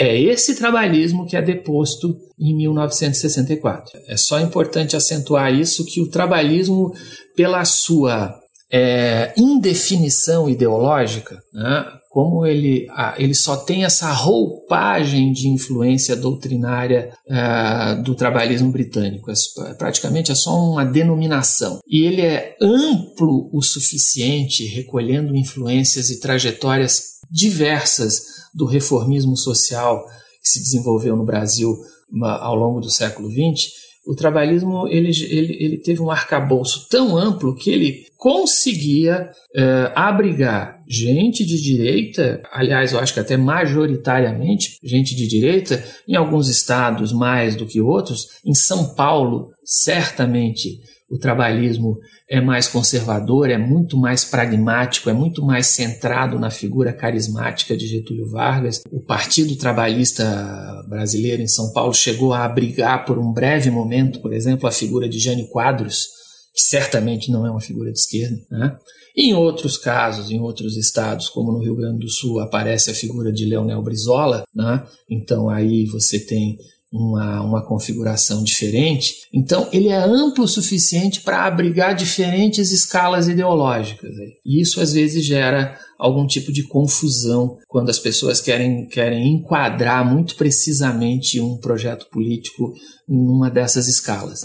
[SPEAKER 2] É esse trabalhismo que é deposto em 1964. É só importante acentuar isso que o trabalhismo, pela sua é, indefinição ideológica, né, como ele, ele só tem essa roupagem de influência doutrinária é, do trabalhismo britânico, é, praticamente é só uma denominação. E ele é amplo o suficiente, recolhendo influências e trajetórias diversas do reformismo social que se desenvolveu no Brasil ao longo do século XX, o trabalhismo ele, ele, ele teve um arcabouço tão amplo que ele conseguia é, abrigar gente de direita, aliás, eu acho que até majoritariamente gente de direita, em alguns estados mais do que outros, em São Paulo, certamente o trabalhismo é mais conservador, é muito mais pragmático, é muito mais centrado na figura carismática de Getúlio Vargas. O Partido Trabalhista Brasileiro em São Paulo chegou a abrigar por um breve momento, por exemplo, a figura de Jânio Quadros, que certamente não é uma figura de esquerda. Né? Em outros casos, em outros estados, como no Rio Grande do Sul, aparece a figura de Leonel Brizola, né? então aí você tem uma, uma configuração diferente. Então, ele é amplo o suficiente para abrigar diferentes escalas ideológicas. E isso, às vezes, gera algum tipo de confusão quando as pessoas querem, querem enquadrar muito precisamente um projeto político numa dessas escalas.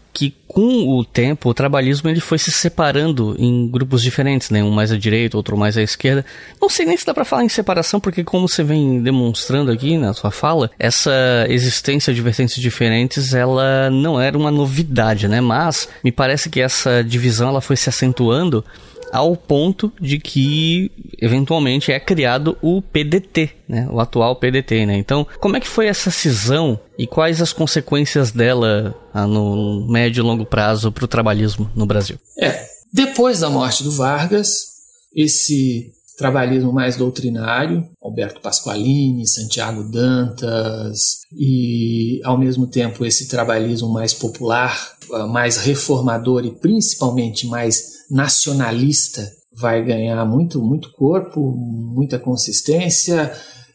[SPEAKER 1] que com o tempo o trabalhismo ele foi se separando em grupos diferentes, né? Um mais à direita, outro mais à esquerda. Não sei nem se dá para falar em separação, porque como você vem demonstrando aqui na sua fala, essa existência de vertentes diferentes, ela não era uma novidade, né? Mas me parece que essa divisão ela foi se acentuando ao ponto de que eventualmente é criado o PDT, né? o atual PDT. Né? Então, como é que foi essa cisão e quais as consequências dela ah, no médio e longo prazo para o trabalhismo no Brasil?
[SPEAKER 2] É, depois da morte do Vargas, esse trabalhismo mais doutrinário, Alberto Pasqualini, Santiago Dantas, e ao mesmo tempo esse trabalhismo mais popular, mais reformador e principalmente mais nacionalista vai ganhar muito, muito corpo, muita consistência,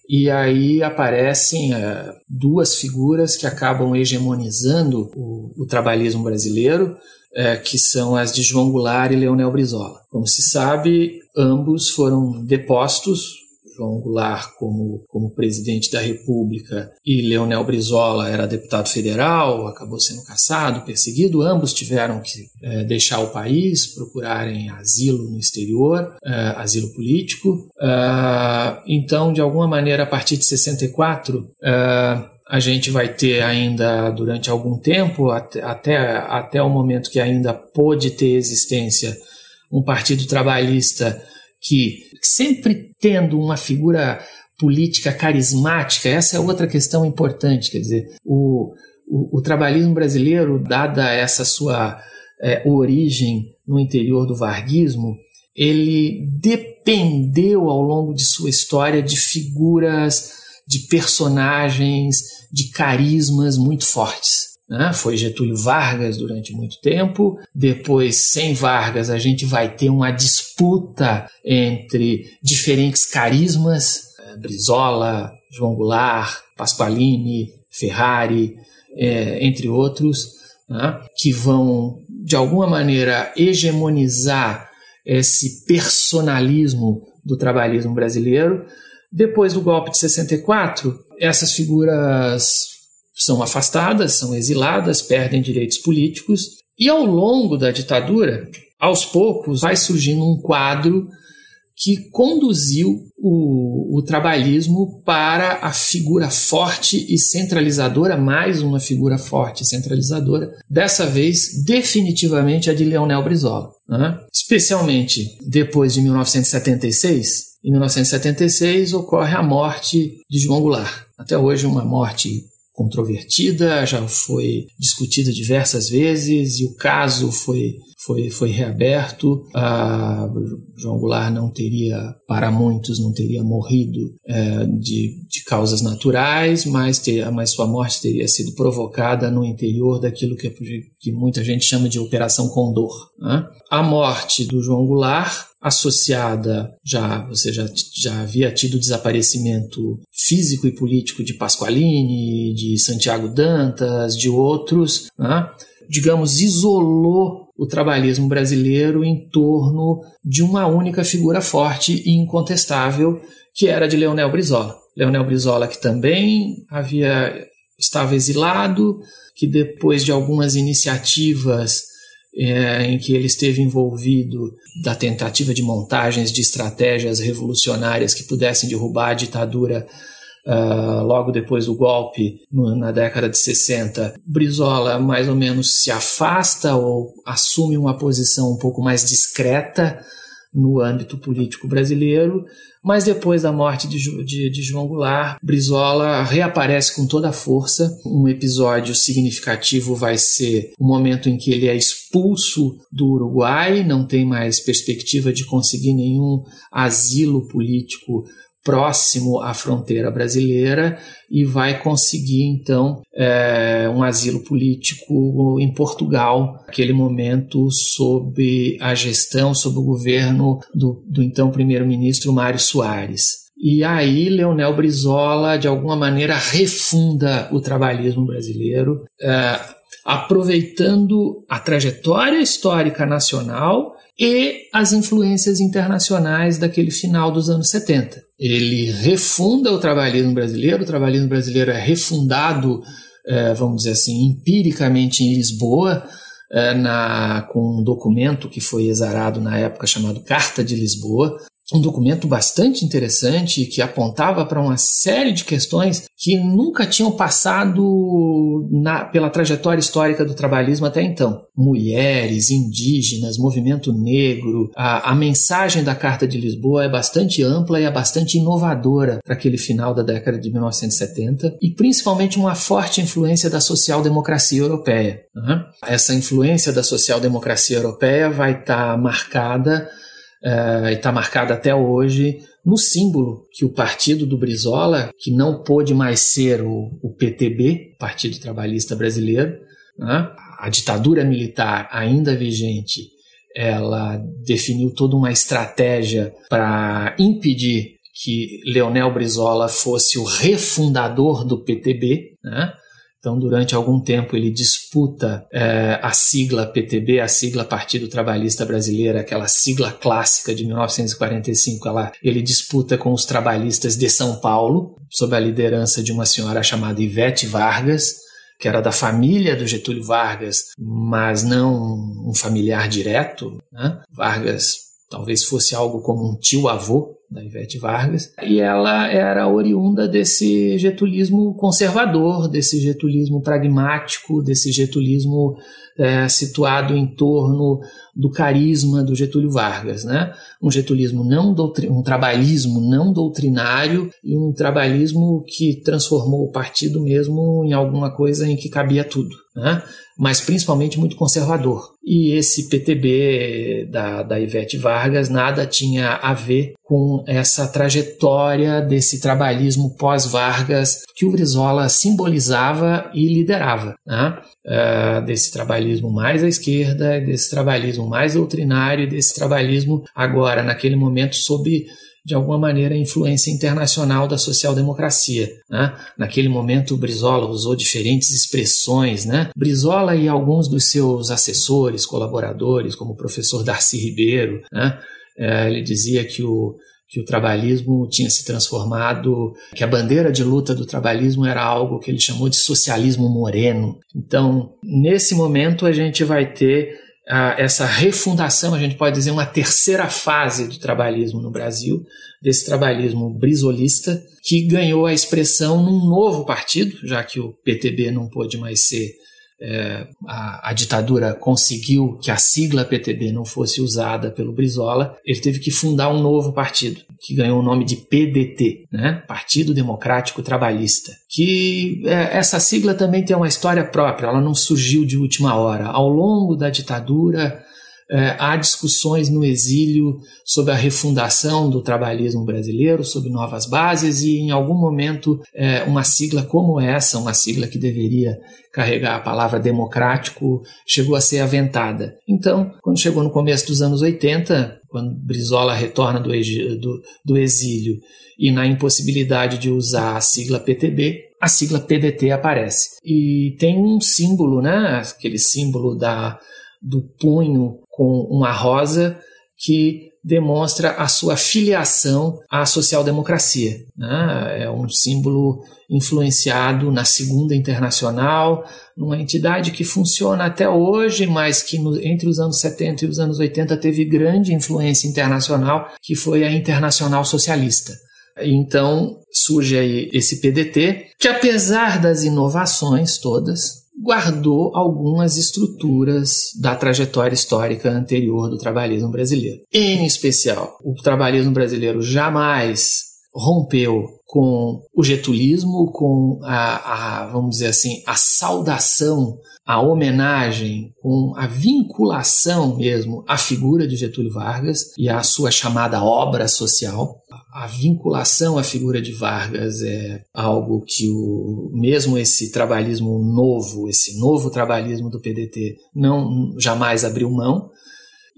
[SPEAKER 2] e aí aparecem uh, duas figuras que acabam hegemonizando o, o trabalhismo brasileiro, uh, que são as de João Goulart e Leonel Brizola. Como se sabe, ambos foram depostos João Goulart como, como presidente da República e Leonel Brizola era deputado federal, acabou sendo caçado, perseguido. Ambos tiveram que é, deixar o país, procurarem asilo no exterior, é, asilo político. É, então, de alguma maneira, a partir de 64, é, a gente vai ter ainda durante algum tempo, até, até, até o momento que ainda pôde ter existência, um partido trabalhista que sempre tendo uma figura política carismática, essa é outra questão importante, quer dizer, o, o, o trabalhismo brasileiro, dada essa sua é, origem no interior do varguismo, ele dependeu ao longo de sua história de figuras, de personagens, de carismas muito fortes. Né? Foi Getúlio Vargas durante muito tempo. Depois, sem Vargas, a gente vai ter uma disputa entre diferentes carismas: eh, Brizola, João Goulart, Pasqualini, Ferrari, é, entre outros, né? que vão, de alguma maneira, hegemonizar esse personalismo do trabalhismo brasileiro. Depois do golpe de 64, essas figuras são afastadas, são exiladas, perdem direitos políticos, e ao longo da ditadura, aos poucos, vai surgindo um quadro que conduziu o, o, trabalhismo para a figura forte e centralizadora, mais uma figura forte e centralizadora, dessa vez definitivamente a de Leonel Brizola. Né? Especialmente depois de 1976. Em 1976 ocorre a morte de João Goulart. Até hoje, uma morte controvertida, já foi discutida diversas vezes e o caso foi, foi, foi reaberto. Ah, João Goulart não teria, para muitos, não teria morrido é, de, de causas naturais, mas, ter, mas sua morte teria sido provocada no interior daquilo que, que muita gente chama de Operação Condor. Né? A morte do João Goulart associada já você já, já havia tido desaparecimento físico e político de Pasqualini, de Santiago Dantas, de outros, né? digamos, isolou o trabalhismo brasileiro em torno de uma única figura forte e incontestável, que era de Leonel Brizola. Leonel Brizola que também havia estava exilado, que depois de algumas iniciativas é, em que ele esteve envolvido da tentativa de montagens de estratégias revolucionárias que pudessem derrubar a ditadura uh, logo depois do golpe, na década de 60. Brizola mais ou menos se afasta ou assume uma posição um pouco mais discreta no âmbito político brasileiro mas depois da morte de, de, de, João Goulart, Brizola reaparece com toda a força. Um episódio significativo vai ser o momento em que ele é expulso do Uruguai, não tem mais perspectiva de conseguir nenhum asilo político próximo à fronteira brasileira e vai conseguir então é, um asilo político em Portugal, naquele momento sob a gestão, sob o governo do, do então primeiro-ministro Mário Soares. E aí Leonel Brizola, de alguma maneira, refunda o trabalhismo brasileiro, é, aproveitando a trajetória histórica nacional e as influências internacionais daquele final dos anos 70. Ele refunda o trabalhismo brasileiro, o trabalhismo brasileiro é refundado, é, vamos dizer assim, empiricamente em Lisboa, é, na, com um documento que foi exarado na época chamado Carta de Lisboa, um documento bastante interessante que apontava para uma série de questões que nunca tinham passado na, pela trajetória histórica do trabalhismo até então. Mulheres, indígenas, movimento negro. A, a mensagem da Carta de Lisboa é bastante ampla e é bastante inovadora para aquele final da década de 1970 e principalmente uma forte influência da social-democracia europeia. Essa influência da social-democracia europeia vai estar tá marcada uh, e está marcada até hoje no símbolo que o partido do Brizola, que não pôde mais ser o, o PTB, Partido Trabalhista Brasileiro, né? a ditadura militar ainda vigente, ela definiu toda uma estratégia para impedir que Leonel Brizola fosse o refundador do PTB, né? Então, durante algum tempo, ele disputa é, a sigla PTB, a sigla Partido Trabalhista Brasileiro, aquela sigla clássica de 1945. Ela, ele disputa com os trabalhistas de São Paulo, sob a liderança de uma senhora chamada Ivete Vargas, que era da família do Getúlio Vargas, mas não um familiar direto. Né? Vargas talvez fosse algo como um tio-avô da Ivete Vargas, e ela era oriunda desse getulismo conservador, desse getulismo pragmático, desse getulismo é, situado em torno do carisma do Getúlio Vargas, né? Um getulismo não um trabalhismo não doutrinário e um trabalhismo que transformou o partido mesmo em alguma coisa em que cabia tudo, né? Mas principalmente muito conservador. E esse PTB da, da Ivete Vargas nada tinha a ver com essa trajetória desse trabalhismo pós-Vargas que o Brizola simbolizava e liderava, né? uh, desse trabalhismo mais à esquerda, desse trabalhismo mais doutrinário, desse trabalhismo agora, naquele momento, sob de alguma maneira, a influência internacional da social-democracia. Né? Naquele momento, Brizola usou diferentes expressões. Né? Brizola e alguns dos seus assessores, colaboradores, como o professor Darcy Ribeiro, né? é, ele dizia que o, que o trabalhismo tinha se transformado, que a bandeira de luta do trabalhismo era algo que ele chamou de socialismo moreno. Então, nesse momento, a gente vai ter essa refundação, a gente pode dizer, uma terceira fase do trabalhismo no Brasil, desse trabalhismo brisolista, que ganhou a expressão num novo partido, já que o PTB não pôde mais ser é, a, a, ditadura conseguiu que a sigla PTB não fosse usada pelo Brizola, ele teve que fundar um novo partido, que ganhou o nome de PDT, né? Partido Democrático Trabalhista. Que é, essa sigla também tem uma história própria, ela não surgiu de última hora. Ao longo da ditadura, é, há discussões no exílio sobre a refundação do trabalhismo brasileiro, sobre novas bases, e em algum momento é, uma sigla como essa, uma sigla que deveria carregar a palavra democrático, chegou a ser aventada. Então, quando chegou no começo dos anos 80, quando Brizola retorna do, do, do exílio e na impossibilidade de usar a sigla PTB, a sigla PDT aparece. E tem um símbolo, né? aquele símbolo da, do punho com uma rosa que demonstra a sua filiação à social-democracia. Né? É um símbolo influenciado na Segunda Internacional, numa entidade que funciona até hoje, mas que no, entre os anos 70 e os anos 80 teve grande influência internacional, que foi a Internacional Socialista. Então surge aí esse PDT, que apesar das inovações todas, guardou algumas estruturas da trajetória histórica anterior do trabalhismo brasileiro. Em especial, o trabalhismo brasileiro jamais rompeu com o getulismo, com a, a, vamos dizer assim, a saudação, a homenagem, com a vinculação mesmo à figura de Getúlio Vargas e à sua chamada obra social a vinculação à figura de Vargas é algo que o mesmo esse trabalhismo novo, esse novo trabalhismo do PDT não jamais abriu mão.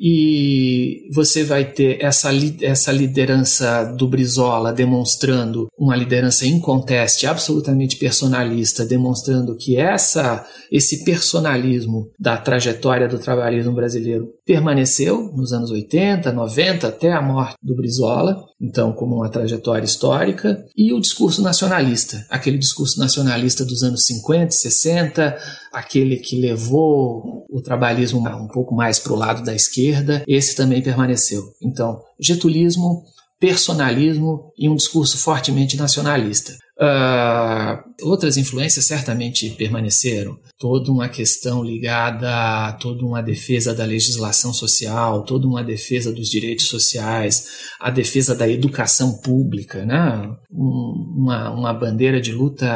[SPEAKER 2] E você vai ter essa, essa liderança do Brizola demonstrando uma liderança inconteste, absolutamente personalista, demonstrando que essa esse personalismo da trajetória do trabalhismo brasileiro permaneceu nos anos 80, 90, até a morte do Brizola, então como uma trajetória histórica, e o discurso nacionalista, aquele discurso nacionalista dos anos 50, 60, aquele que levou o trabalhismo um pouco mais para o lado da esquerda, esse também permaneceu. Então, getulismo, personalismo e um discurso fortemente nacionalista. Uh, outras influências certamente permaneceram. Toda uma questão ligada a toda uma defesa da legislação social, toda uma defesa dos direitos sociais, a defesa da educação pública, né? uma, uma bandeira de luta,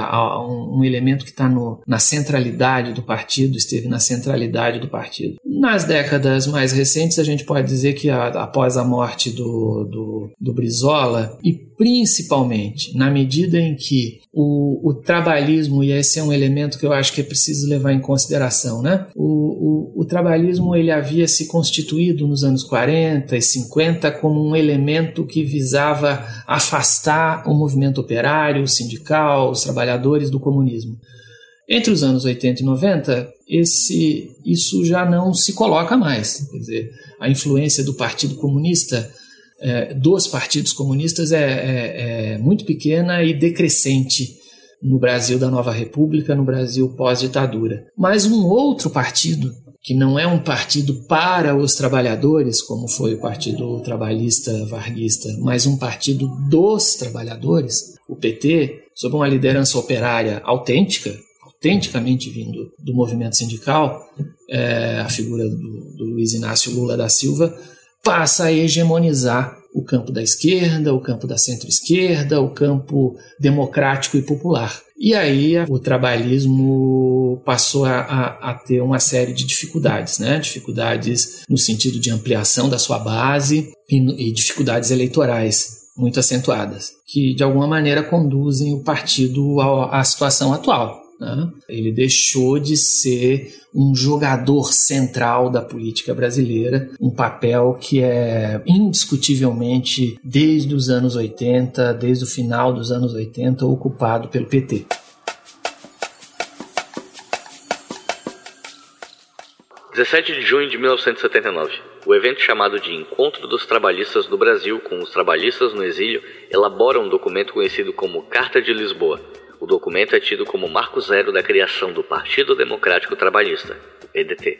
[SPEAKER 2] um, um elemento que está na centralidade do partido, esteve na centralidade do partido. Nas décadas mais recentes, a gente pode dizer que a, após a morte do, do, do Brizola, e principalmente na medida em que o, o, trabalhismo, e esse é um elemento que eu acho que é preciso levar em consideração, né? O, o, o, trabalhismo ele havia se constituído nos anos 40 e 50 como um elemento que visava afastar o movimento operário, sindical, os trabalhadores do comunismo. Entre os anos 80 e 90, esse, isso já não se coloca mais. Quer dizer, a influência do Partido Comunista, é, dos partidos comunistas, é, é, é muito pequena e decrescente no Brasil da Nova República, no Brasil pós-ditadura. Mas um outro partido, que não é um partido para os trabalhadores, como foi o Partido Trabalhista Varguista, mas um partido dos trabalhadores, o PT, sob uma liderança operária autêntica, autenticamente vindo do movimento sindical, é, a figura do, do Luiz Inácio Lula da Silva, passa a hegemonizar o campo da esquerda, o campo da centro-esquerda, o campo democrático e popular. E aí o trabalhismo passou a, a, a, ter uma série de dificuldades, né? dificuldades no sentido de ampliação da sua base, e, e dificuldades eleitorais muito acentuadas, que de alguma maneira conduzem o partido à, à situação atual. Né? Ele deixou de ser um jogador central da política brasileira, um papel que é indiscutivelmente, desde os anos 80, desde o final dos anos 80, ocupado pelo PT.
[SPEAKER 1] 17 de junho de 1979. O evento chamado de Encontro dos Trabalhistas do Brasil com os Trabalhistas no Exílio elabora um documento conhecido como Carta de Lisboa. O documento é tido como marco zero da criação do Partido Democrático Trabalhista, o PDT.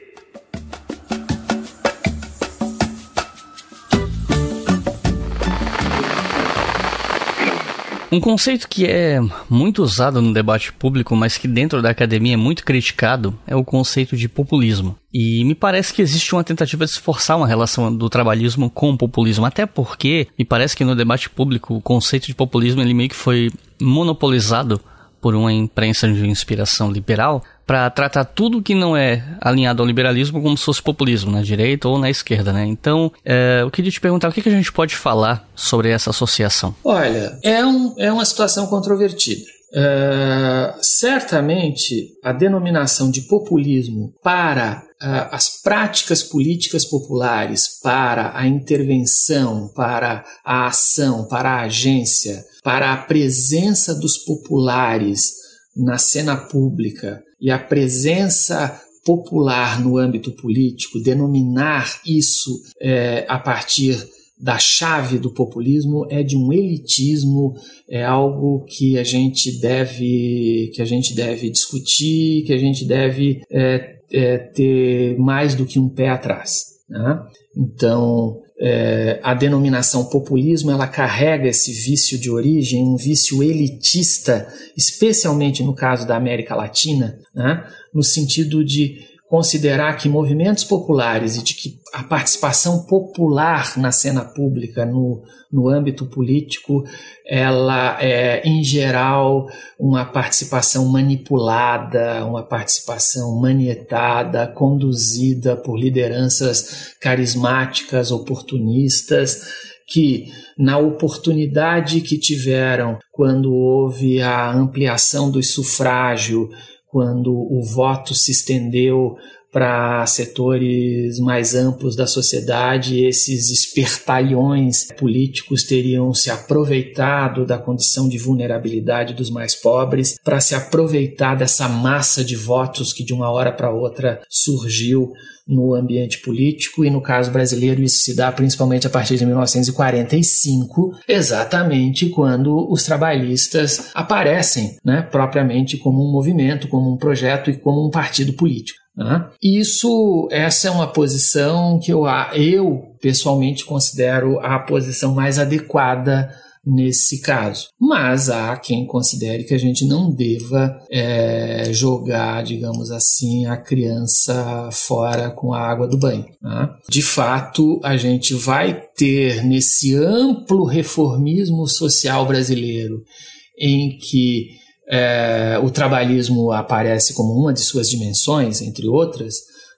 [SPEAKER 1] Um conceito que é muito usado no debate público, mas que dentro da academia é muito criticado, é o conceito de populismo. E me parece que existe uma tentativa de esforçar uma relação do trabalhismo com o populismo, até porque me parece que no debate público o conceito de populismo ele meio que foi monopolizado por uma imprensa de inspiração liberal para tratar tudo que não é alinhado ao liberalismo como se fosse populismo, na direita ou na esquerda, né? Então, é, eu queria te perguntar o que, que a gente pode falar sobre essa associação.
[SPEAKER 2] Olha, é, um, é uma situação controvertida. Uh, certamente a denominação de populismo para uh, as práticas políticas populares, para a intervenção, para a ação, para a agência, para a presença dos populares na cena pública e a presença popular no âmbito político, denominar isso é, a partir da chave do populismo é de um elitismo, é algo que a gente deve que a gente deve discutir, que a gente deve é, é, ter mais do que um pé atrás. Né? Então é, a denominação populismo ela carrega esse vício de origem, um vício elitista, especialmente no caso da América Latina, né? no sentido de considerar que movimentos populares e de que a participação popular na cena pública, no, no âmbito político, ela é, em geral, uma participação manipulada, uma participação manietada, conduzida por lideranças carismáticas, oportunistas, que, na oportunidade que tiveram quando houve a ampliação do sufrágio quando o voto se estendeu para setores mais amplos da sociedade, esses espertalhões políticos teriam se aproveitado da condição de vulnerabilidade dos mais pobres para se aproveitar dessa massa de votos que de uma hora para outra surgiu no ambiente político e no caso brasileiro isso se dá principalmente a partir de 1945, exatamente quando os trabalhistas aparecem, né, propriamente como um movimento, como um projeto e como um partido político. Né? Isso, essa é uma posição que eu, eu pessoalmente considero a posição mais adequada nesse caso. Mas há quem considere que a gente não deva é, jogar, digamos assim, a criança fora com a água do banho. Né? De fato, a gente vai ter nesse amplo reformismo social brasileiro em que é, o trabalhismo aparece como uma de suas dimensões, entre outras,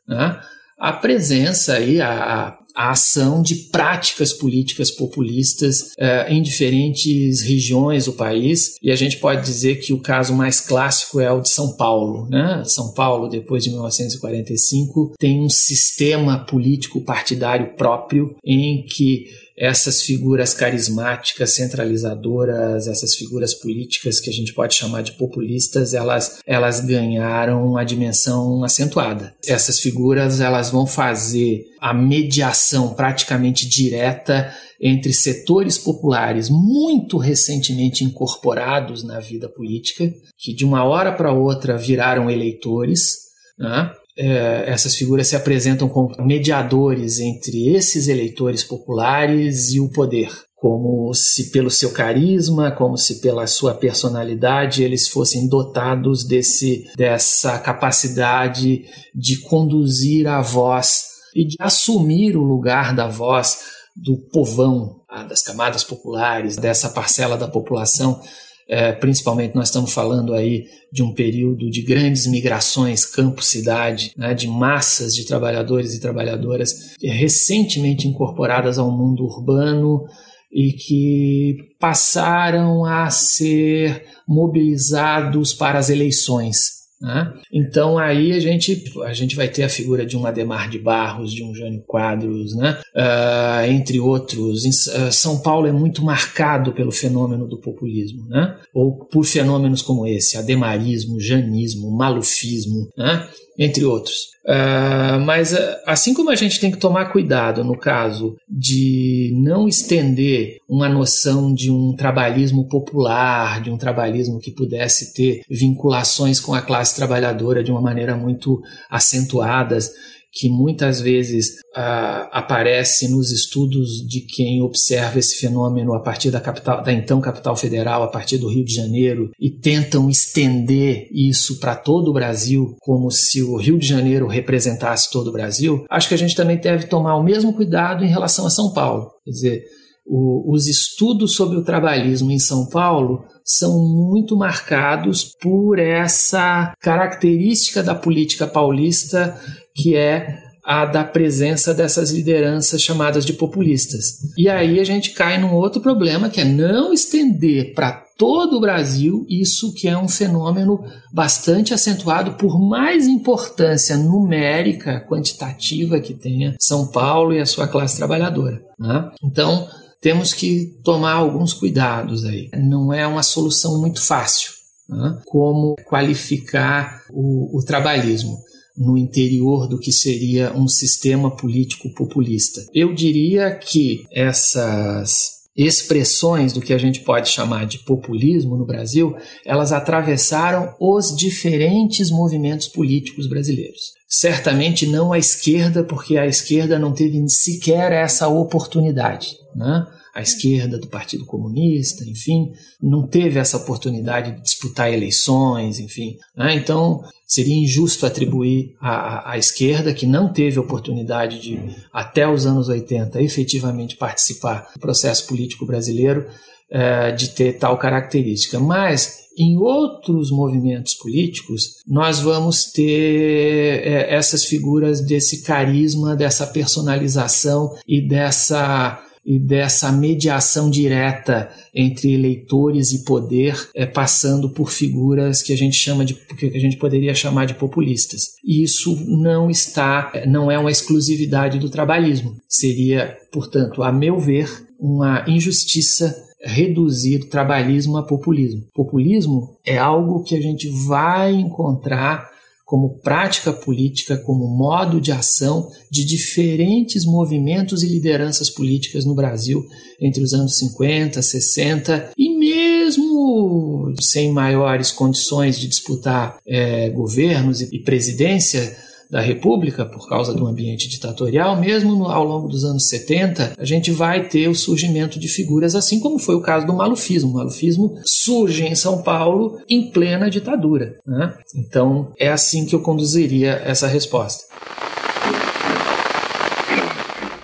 [SPEAKER 2] né? a presença e a, a ação de práticas políticas populistas uh, em diferentes regiões do país. E a gente pode dizer que o caso mais clássico é o de São Paulo. Né? São Paulo, depois de 1945, tem um sistema político partidário próprio em que essas figuras carismáticas, centralizadoras, essas figuras políticas que a gente pode chamar de populistas, elas, elas ganharam uma dimensão acentuada. Essas figuras elas vão fazer a mediação praticamente direta entre setores populares muito recentemente incorporados na vida política, que de uma hora para outra viraram eleitores, né? É, essas figuras se apresentam como mediadores entre esses eleitores populares e o poder, como se pelo seu carisma, como se pela sua personalidade eles fossem dotados desse, dessa capacidade de conduzir a voz e de assumir o lugar da voz do povão, das camadas populares, dessa parcela da população é, principalmente nós estamos falando aí de um período de grandes migrações campo-cidade, né, de massas de trabalhadores e trabalhadoras recentemente incorporadas ao mundo urbano e que passaram a ser mobilizados para as eleições. Né? Então aí a gente, a gente vai ter a figura de um Ademar de Barros, de um Jânio Quadros, né? Uh, entre outros. Em, uh, São Paulo é muito marcado pelo fenômeno do populismo, né? ou por fenômenos como esse, ademarismo, janismo, malufismo, né? Entre outros. Uh, mas uh, assim como a gente tem que tomar cuidado no caso de não estender uma noção de um trabalhismo popular, de um trabalhismo que pudesse ter vinculações com a classe trabalhadora de uma maneira muito acentuadas, que muitas vezes uh, aparece nos estudos de quem observa esse fenômeno a partir da capital, da então capital federal, a partir do Rio de Janeiro, e tentam estender isso para todo o Brasil, como se o Rio de Janeiro representasse todo o Brasil, acho que a gente também deve tomar o mesmo cuidado em relação a São Paulo. Quer dizer, o, os estudos sobre o trabalhismo em São Paulo são muito marcados por essa característica da política paulista que é a da presença dessas lideranças chamadas de populistas. E aí a gente cai num outro problema que é não estender para todo o Brasil isso que é um fenômeno bastante acentuado por mais importância numérica, quantitativa que tenha São Paulo e a sua classe trabalhadora. Né? Então temos que tomar alguns cuidados aí. Não é uma solução muito fácil. Né? Como qualificar o, o trabalhismo no interior do que seria um sistema político populista. Eu diria que essas expressões do que a gente pode chamar de populismo no Brasil, elas atravessaram os diferentes movimentos políticos brasileiros. Certamente não a esquerda, porque a esquerda não teve sequer essa oportunidade. Né? A esquerda do Partido Comunista, enfim, não teve essa oportunidade de disputar eleições, enfim. Né? Então, seria injusto atribuir à, à, esquerda, que não teve oportunidade de, até os anos 80, efetivamente participar do processo político brasileiro, é, de ter tal característica. Mas, em outros movimentos políticos, nós vamos ter é, essas figuras desse carisma, dessa personalização e dessa e dessa mediação direta entre eleitores e poder, é, passando por figuras que a gente chama de que a gente poderia chamar de populistas. E isso não está, não é uma exclusividade do trabalhismo. Seria, portanto, a meu ver, uma injustiça reduzir trabalhismo a populismo. Populismo é algo que a gente vai encontrar como prática política, como modo de ação de diferentes movimentos e lideranças políticas no Brasil entre os anos 50, 60 e mesmo sem maiores condições de disputar é, governos e, e presidência da República, por causa do ambiente ditatorial, mesmo no, ao longo dos anos 70, a gente vai ter o surgimento de figuras assim como foi o caso do malufismo. O malufismo surge em São Paulo em plena ditadura. Né? Então, é assim que eu conduziria essa resposta.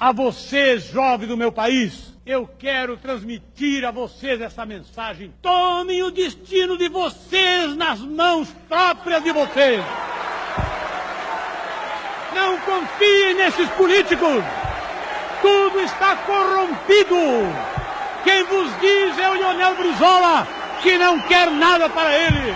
[SPEAKER 5] A vocês, jovens do meu país, eu quero transmitir a vocês essa mensagem. Tomem o destino de vocês nas mãos próprias de vocês. Não confiem nesses políticos. Tudo está corrompido. Quem vos diz é o Lionel Brizola, que não quer nada para ele.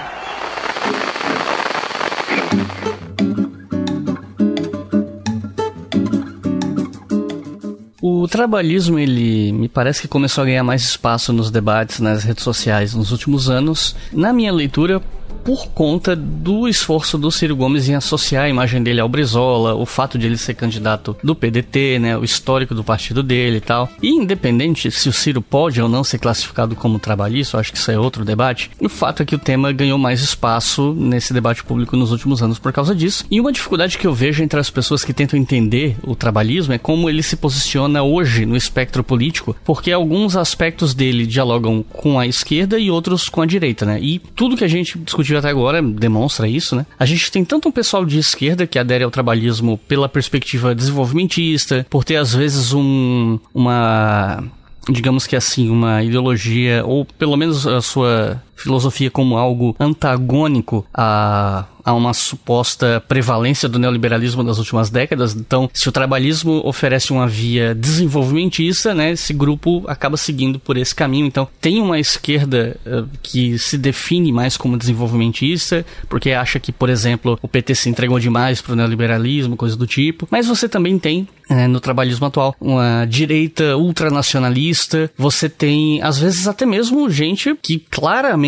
[SPEAKER 1] O trabalhismo, ele me parece que começou a ganhar mais espaço nos debates nas redes sociais nos últimos anos. Na minha leitura, por conta do esforço do Ciro Gomes em associar a imagem dele ao Brizola, o fato de ele ser candidato do PDT, né, o histórico do partido dele e tal. E independente se o Ciro pode ou não ser classificado como trabalhista, eu acho que isso é outro debate, o fato é que o tema ganhou mais espaço nesse debate público nos últimos anos por causa disso. E uma dificuldade que eu vejo entre as pessoas que tentam entender o trabalhismo é como ele se posiciona hoje no espectro político, porque alguns aspectos dele dialogam com a esquerda e outros com a direita, né? E tudo que a gente discutiu até agora demonstra isso, né? A gente tem tanto um pessoal de esquerda que adere ao trabalhismo pela perspectiva desenvolvimentista, por ter às vezes um, uma digamos que assim, uma ideologia, ou pelo menos a sua filosofia como algo antagônico a a uma suposta prevalência do neoliberalismo nas últimas décadas. Então, se o trabalhismo oferece uma via desenvolvimentista, né, esse grupo acaba seguindo por esse caminho. Então, tem uma esquerda uh, que se define mais como desenvolvimentista, porque acha que, por exemplo, o PT se entregou demais para o neoliberalismo, coisa do tipo. Mas você também tem é, no trabalhismo atual. Uma direita ultranacionalista, você tem, às vezes, até mesmo gente que claramente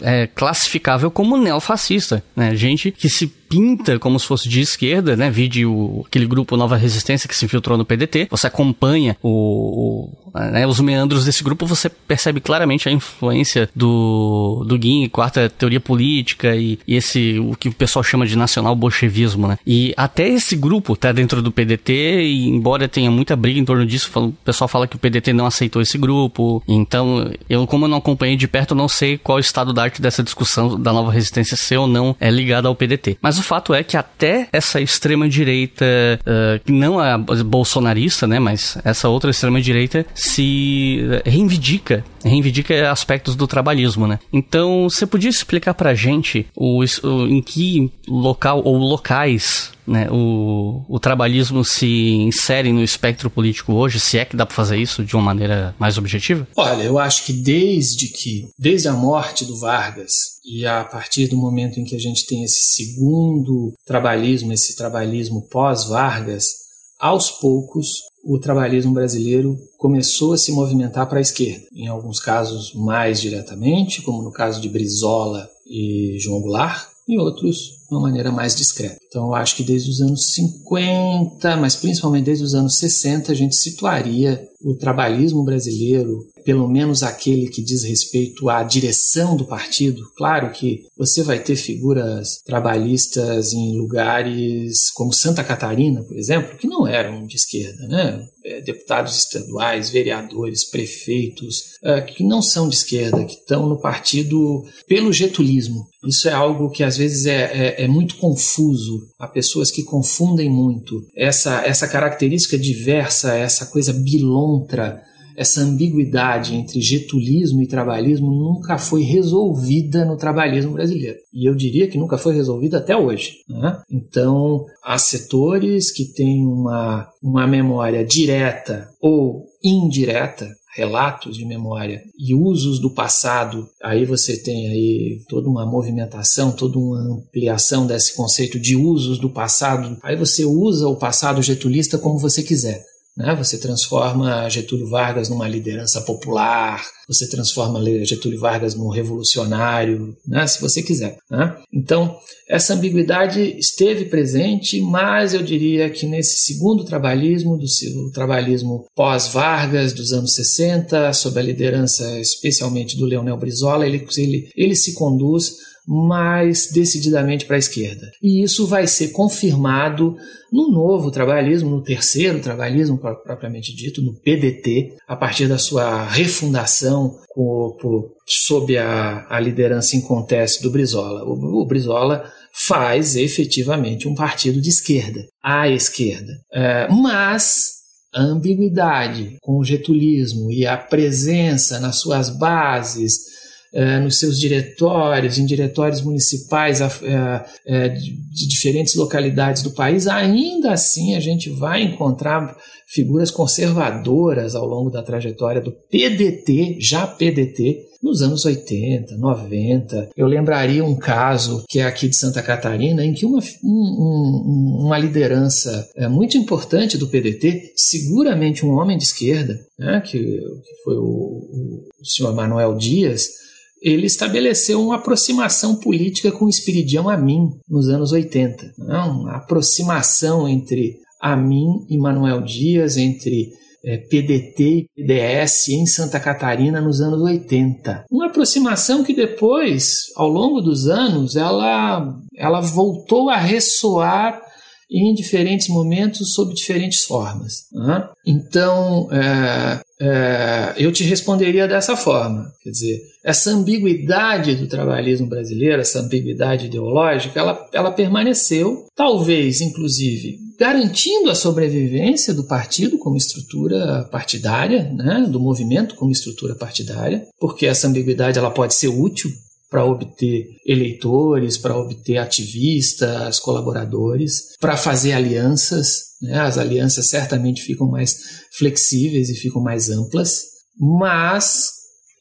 [SPEAKER 1] é classificável como neofascista, né? Gente que se pinta como se fosse de esquerda, né? Vide o, aquele grupo Nova Resistência que se infiltrou no PDT. Você acompanha o, o né, os meandros desse grupo, você percebe claramente a influência do, do Guin, quarta teoria política e, e, esse, o que o pessoal chama de nacional bolchevismo, né? E até esse grupo tá dentro do PDT e embora tenha muita briga em torno disso, o pessoal fala que o PDT não aceitou esse grupo. Então, eu como eu não acompanhei de perto, não sei qual o estado da arte dessa discussão da nova resistência ser ou não é ligada ao PDT. Mas o fato é que até essa extrema direita, uh, não é bolsonarista, né, mas essa outra extrema direita se reivindica, reivindica aspectos do trabalhismo, né? Então, você podia explicar pra gente o, o em que local ou locais né, o, o trabalhismo se insere no espectro político hoje, se é que dá para fazer isso de uma maneira mais objetiva?
[SPEAKER 2] Olha, eu acho que desde que, desde a morte do Vargas e a partir do momento em que a gente tem esse segundo trabalhismo, esse trabalhismo pós-Vargas, aos poucos o trabalhismo brasileiro começou a se movimentar para a esquerda, em alguns casos mais diretamente, como no caso de Brizola e João Goulart, e outros de uma maneira mais discreta. Então, eu acho que desde os anos 50, mas principalmente desde os anos 60, a gente situaria o trabalhismo brasileiro, pelo menos aquele que diz respeito à direção do partido. Claro que você vai ter figuras trabalhistas em lugares como Santa Catarina, por exemplo, que não eram de esquerda, né? É, deputados estaduais, vereadores, prefeitos, é, que não são de esquerda, que estão no partido pelo getulismo. Isso é algo que às vezes é, é, é muito confuso. Há pessoas que confundem muito essa, essa característica diversa, essa coisa bilontra essa ambiguidade entre getulismo e trabalhismo nunca foi resolvida no trabalhismo brasileiro. E eu diria que nunca foi resolvida até hoje. Né? Então, há setores que têm uma, uma memória direta ou indireta relatos de memória e usos do passado, aí você tem aí toda uma movimentação, toda uma ampliação desse conceito de usos do passado. Aí você usa o passado getulista como você quiser. Né? Você transforma Getúlio Vargas numa liderança popular, você transforma Getúlio Vargas num revolucionário, né? se você quiser. Né? Então, essa ambiguidade esteve presente, mas eu diria que nesse segundo trabalhismo, do trabalhismo pós-Vargas, dos anos 60, sob a liderança especialmente do Leonel Brizola, ele, ele, ele se conduz mais decididamente para a esquerda. E isso vai ser confirmado no novo trabalhismo, no terceiro trabalhismo propriamente dito, no PDT, a partir da sua refundação com, por, sob a, a, liderança em conteste do Brizola. O, o, Brizola faz efetivamente um partido de esquerda, à esquerda. É, mas a ambiguidade com o getulismo e a presença nas suas bases é, nos seus diretórios, em diretórios municipais é, é, de, diferentes localidades do país, ainda assim a gente vai encontrar figuras conservadoras ao longo da trajetória do PDT, já PDT, nos anos 80, 90. Eu lembraria um caso que é aqui de Santa Catarina, em que uma, um, uma liderança é, muito importante do PDT, seguramente um homem de esquerda, né, que, que foi o, o senhor Manuel Dias, ele estabeleceu uma aproximação política com Espiridião Amin nos anos 80. Né? Uma aproximação entre Amin e Manuel Dias, entre é, PDT e PDS em Santa Catarina nos anos 80. Uma aproximação que depois, ao longo dos anos, ela, ela voltou a ressoar em diferentes momentos sob diferentes formas. Né? Então, é, é, eu te responderia dessa forma. Quer dizer, essa ambiguidade do trabalhismo brasileiro, essa ambiguidade ideológica, ela, ela permaneceu, talvez, inclusive, garantindo a sobrevivência do partido como estrutura partidária, né, do movimento como estrutura partidária, porque essa ambiguidade ela pode ser útil para obter eleitores, para obter ativistas, colaboradores, para fazer alianças. Né? As alianças certamente ficam mais flexíveis e ficam mais amplas, mas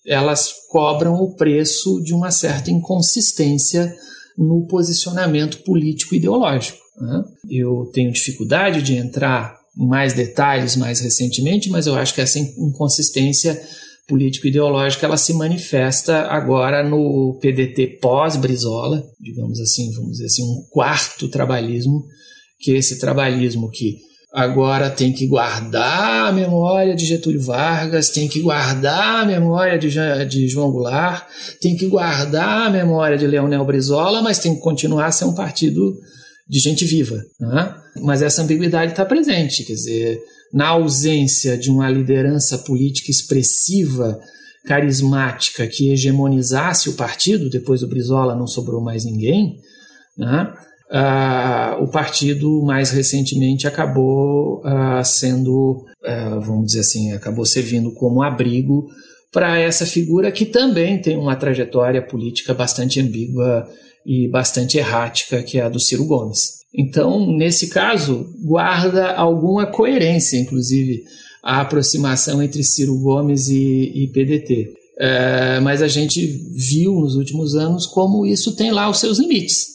[SPEAKER 2] elas cobram o preço de uma certa inconsistência no posicionamento político ideológico. Né? Eu tenho dificuldade de entrar em mais detalhes mais recentemente, mas eu acho que essa inconsistência político-ideológica ela se manifesta agora no PDT pós-Brizola, digamos assim, vamos dizer assim, um quarto trabalhismo, que é esse trabalhismo que agora tem que guardar a memória de Getúlio Vargas, tem que guardar a memória de, de João Goulart, tem que guardar a memória de Leonel Brizola, mas tem que continuar a ser um partido de gente viva. Né? Mas essa ambiguidade está presente, quer dizer, na ausência de uma liderança política expressiva, carismática, que hegemonizasse o partido, depois do Brizola não sobrou mais ninguém, né? O partido mais recentemente acabou sendo, vamos dizer assim, acabou servindo como abrigo para essa figura que também tem uma trajetória política bastante ambígua e bastante errática, que é a do Ciro Gomes. Então, nesse caso, guarda alguma coerência, inclusive, a aproximação entre Ciro Gomes e, e PDT. É, mas a gente viu nos últimos anos como isso tem lá os seus limites.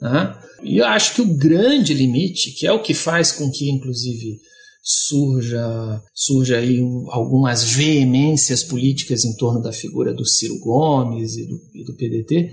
[SPEAKER 2] Né? E eu acho que o grande limite, que é o que faz com que, inclusive, surja, surja aí um, algumas veemências políticas em torno da figura do Ciro Gomes e do, e do PDT,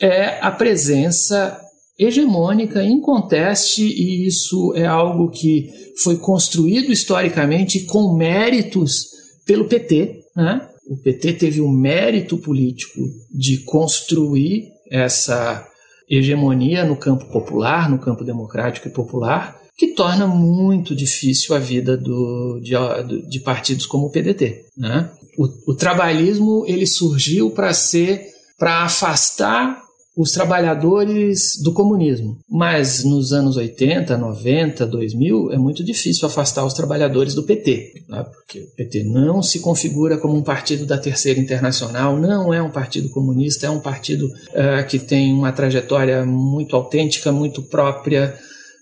[SPEAKER 2] é a presença hegemônica, inconteste, e isso é algo que foi construído historicamente com méritos pelo PT. Né? O PT teve o mérito político de construir essa hegemonia no campo popular, no campo democrático e popular, que torna muito difícil a vida do, de, de partidos como o PDT. Né? O, o trabalhismo ele surgiu para ser para afastar os trabalhadores do comunismo. Mas nos anos 80, 90, 2000, é muito difícil afastar os trabalhadores do PT, né? porque o PT não se configura como um partido da Terceira Internacional, não é um partido comunista, é um partido uh, que tem uma trajetória muito autêntica, muito própria.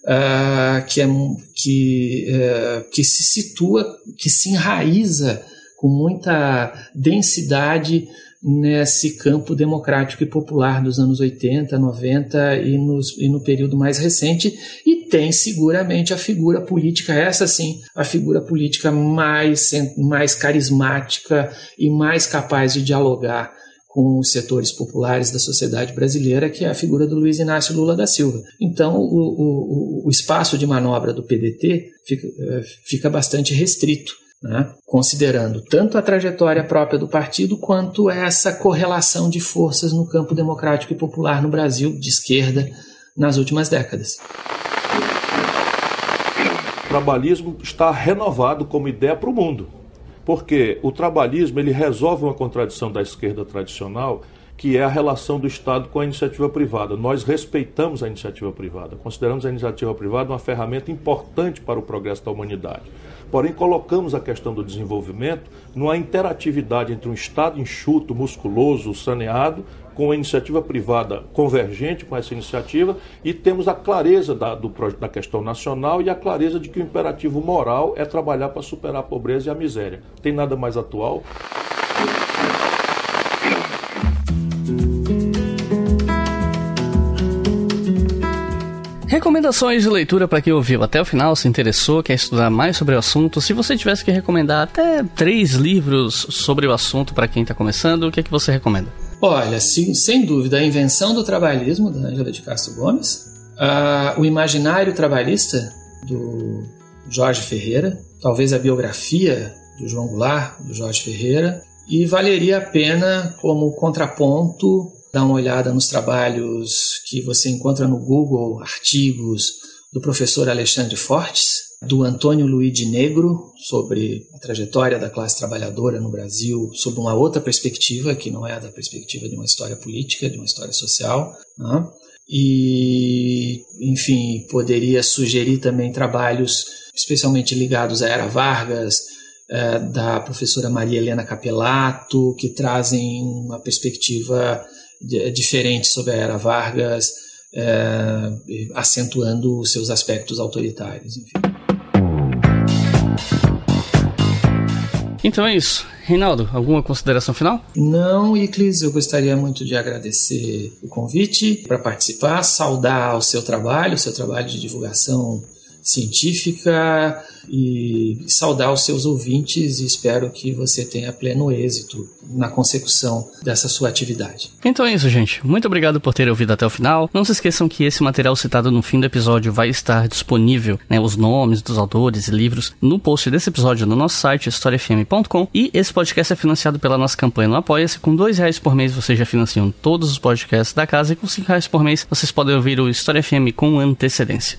[SPEAKER 2] Uh, que, é, que, uh, que se situa, que se enraiza com muita densidade nesse campo democrático e popular dos anos 80, 90 e, nos, e no período mais recente, e tem seguramente a figura política, essa sim, a figura política mais, mais carismática e mais capaz de dialogar com os setores populares da sociedade brasileira, que é a figura do Luiz Inácio Lula da Silva. Então, o, o, o espaço de manobra do PDT fica, eh, fica bastante restrito né? considerando tanto a trajetória própria do partido quanto essa correlação de forças no campo democrático e popular no Brasil de esquerda nas últimas décadas.
[SPEAKER 6] O trabalhismo está renovado como ideia para o mundo, porque o trabalhismo ele resolve uma contradição da esquerda tradicional que é a relação do Estado com a iniciativa privada. Nós respeitamos a iniciativa privada, consideramos a iniciativa privada uma ferramenta importante para o progresso da humanidade. Porém, colocamos a questão do desenvolvimento numa interatividade entre um Estado enxuto, musculoso, saneado, com a iniciativa privada convergente com essa iniciativa e temos a clareza da, do, da questão nacional e a clareza de que o imperativo moral é trabalhar para superar a pobreza e a miséria. Tem nada mais atual?
[SPEAKER 1] Recomendações de leitura para quem ouviu até o final, se interessou, quer estudar mais sobre o assunto. Se você tivesse que recomendar até três livros sobre o assunto para quem está começando, o que é que você recomenda?
[SPEAKER 2] Olha, sim, sem dúvida, A Invenção do Trabalhismo, da Angela de Castro Gomes, uh, O Imaginário Trabalhista, do Jorge Ferreira, talvez a biografia do João Goulart, do Jorge Ferreira, e valeria a pena, como contraponto, dar uma olhada nos trabalhos que você encontra no Google, artigos do professor Alexandre Fortes, do Antônio Luiz Negro, sobre a trajetória da classe trabalhadora no Brasil, sob uma outra perspectiva, que não é a da perspectiva de uma história política, de uma história social. Né? E, enfim, poderia sugerir também trabalhos especialmente ligados à Era Vargas, eh, da professora Maria Helena Capelato, que trazem uma perspectiva diferente sobre a era Vargas, é, acentuando os seus aspectos autoritários. Enfim.
[SPEAKER 1] Então é isso. Reinaldo, alguma consideração final?
[SPEAKER 2] Não, Iclis, eu gostaria muito de agradecer o convite para participar, saudar o seu trabalho, o seu trabalho de divulgação científica e saudar os seus ouvintes e espero que você tenha pleno êxito na consecução dessa sua atividade.
[SPEAKER 1] Então é isso, gente. Muito obrigado por ter ouvido até o final. Não se esqueçam que esse material citado no fim do episódio vai estar disponível, né, os nomes dos autores e livros, no post desse episódio no nosso site, historiafm.com. E esse podcast é financiado pela nossa campanha no Apoia-se. Com dois reais por mês vocês já financiam todos os podcasts da casa e com cinco reais por mês vocês podem ouvir o História FM com antecedência.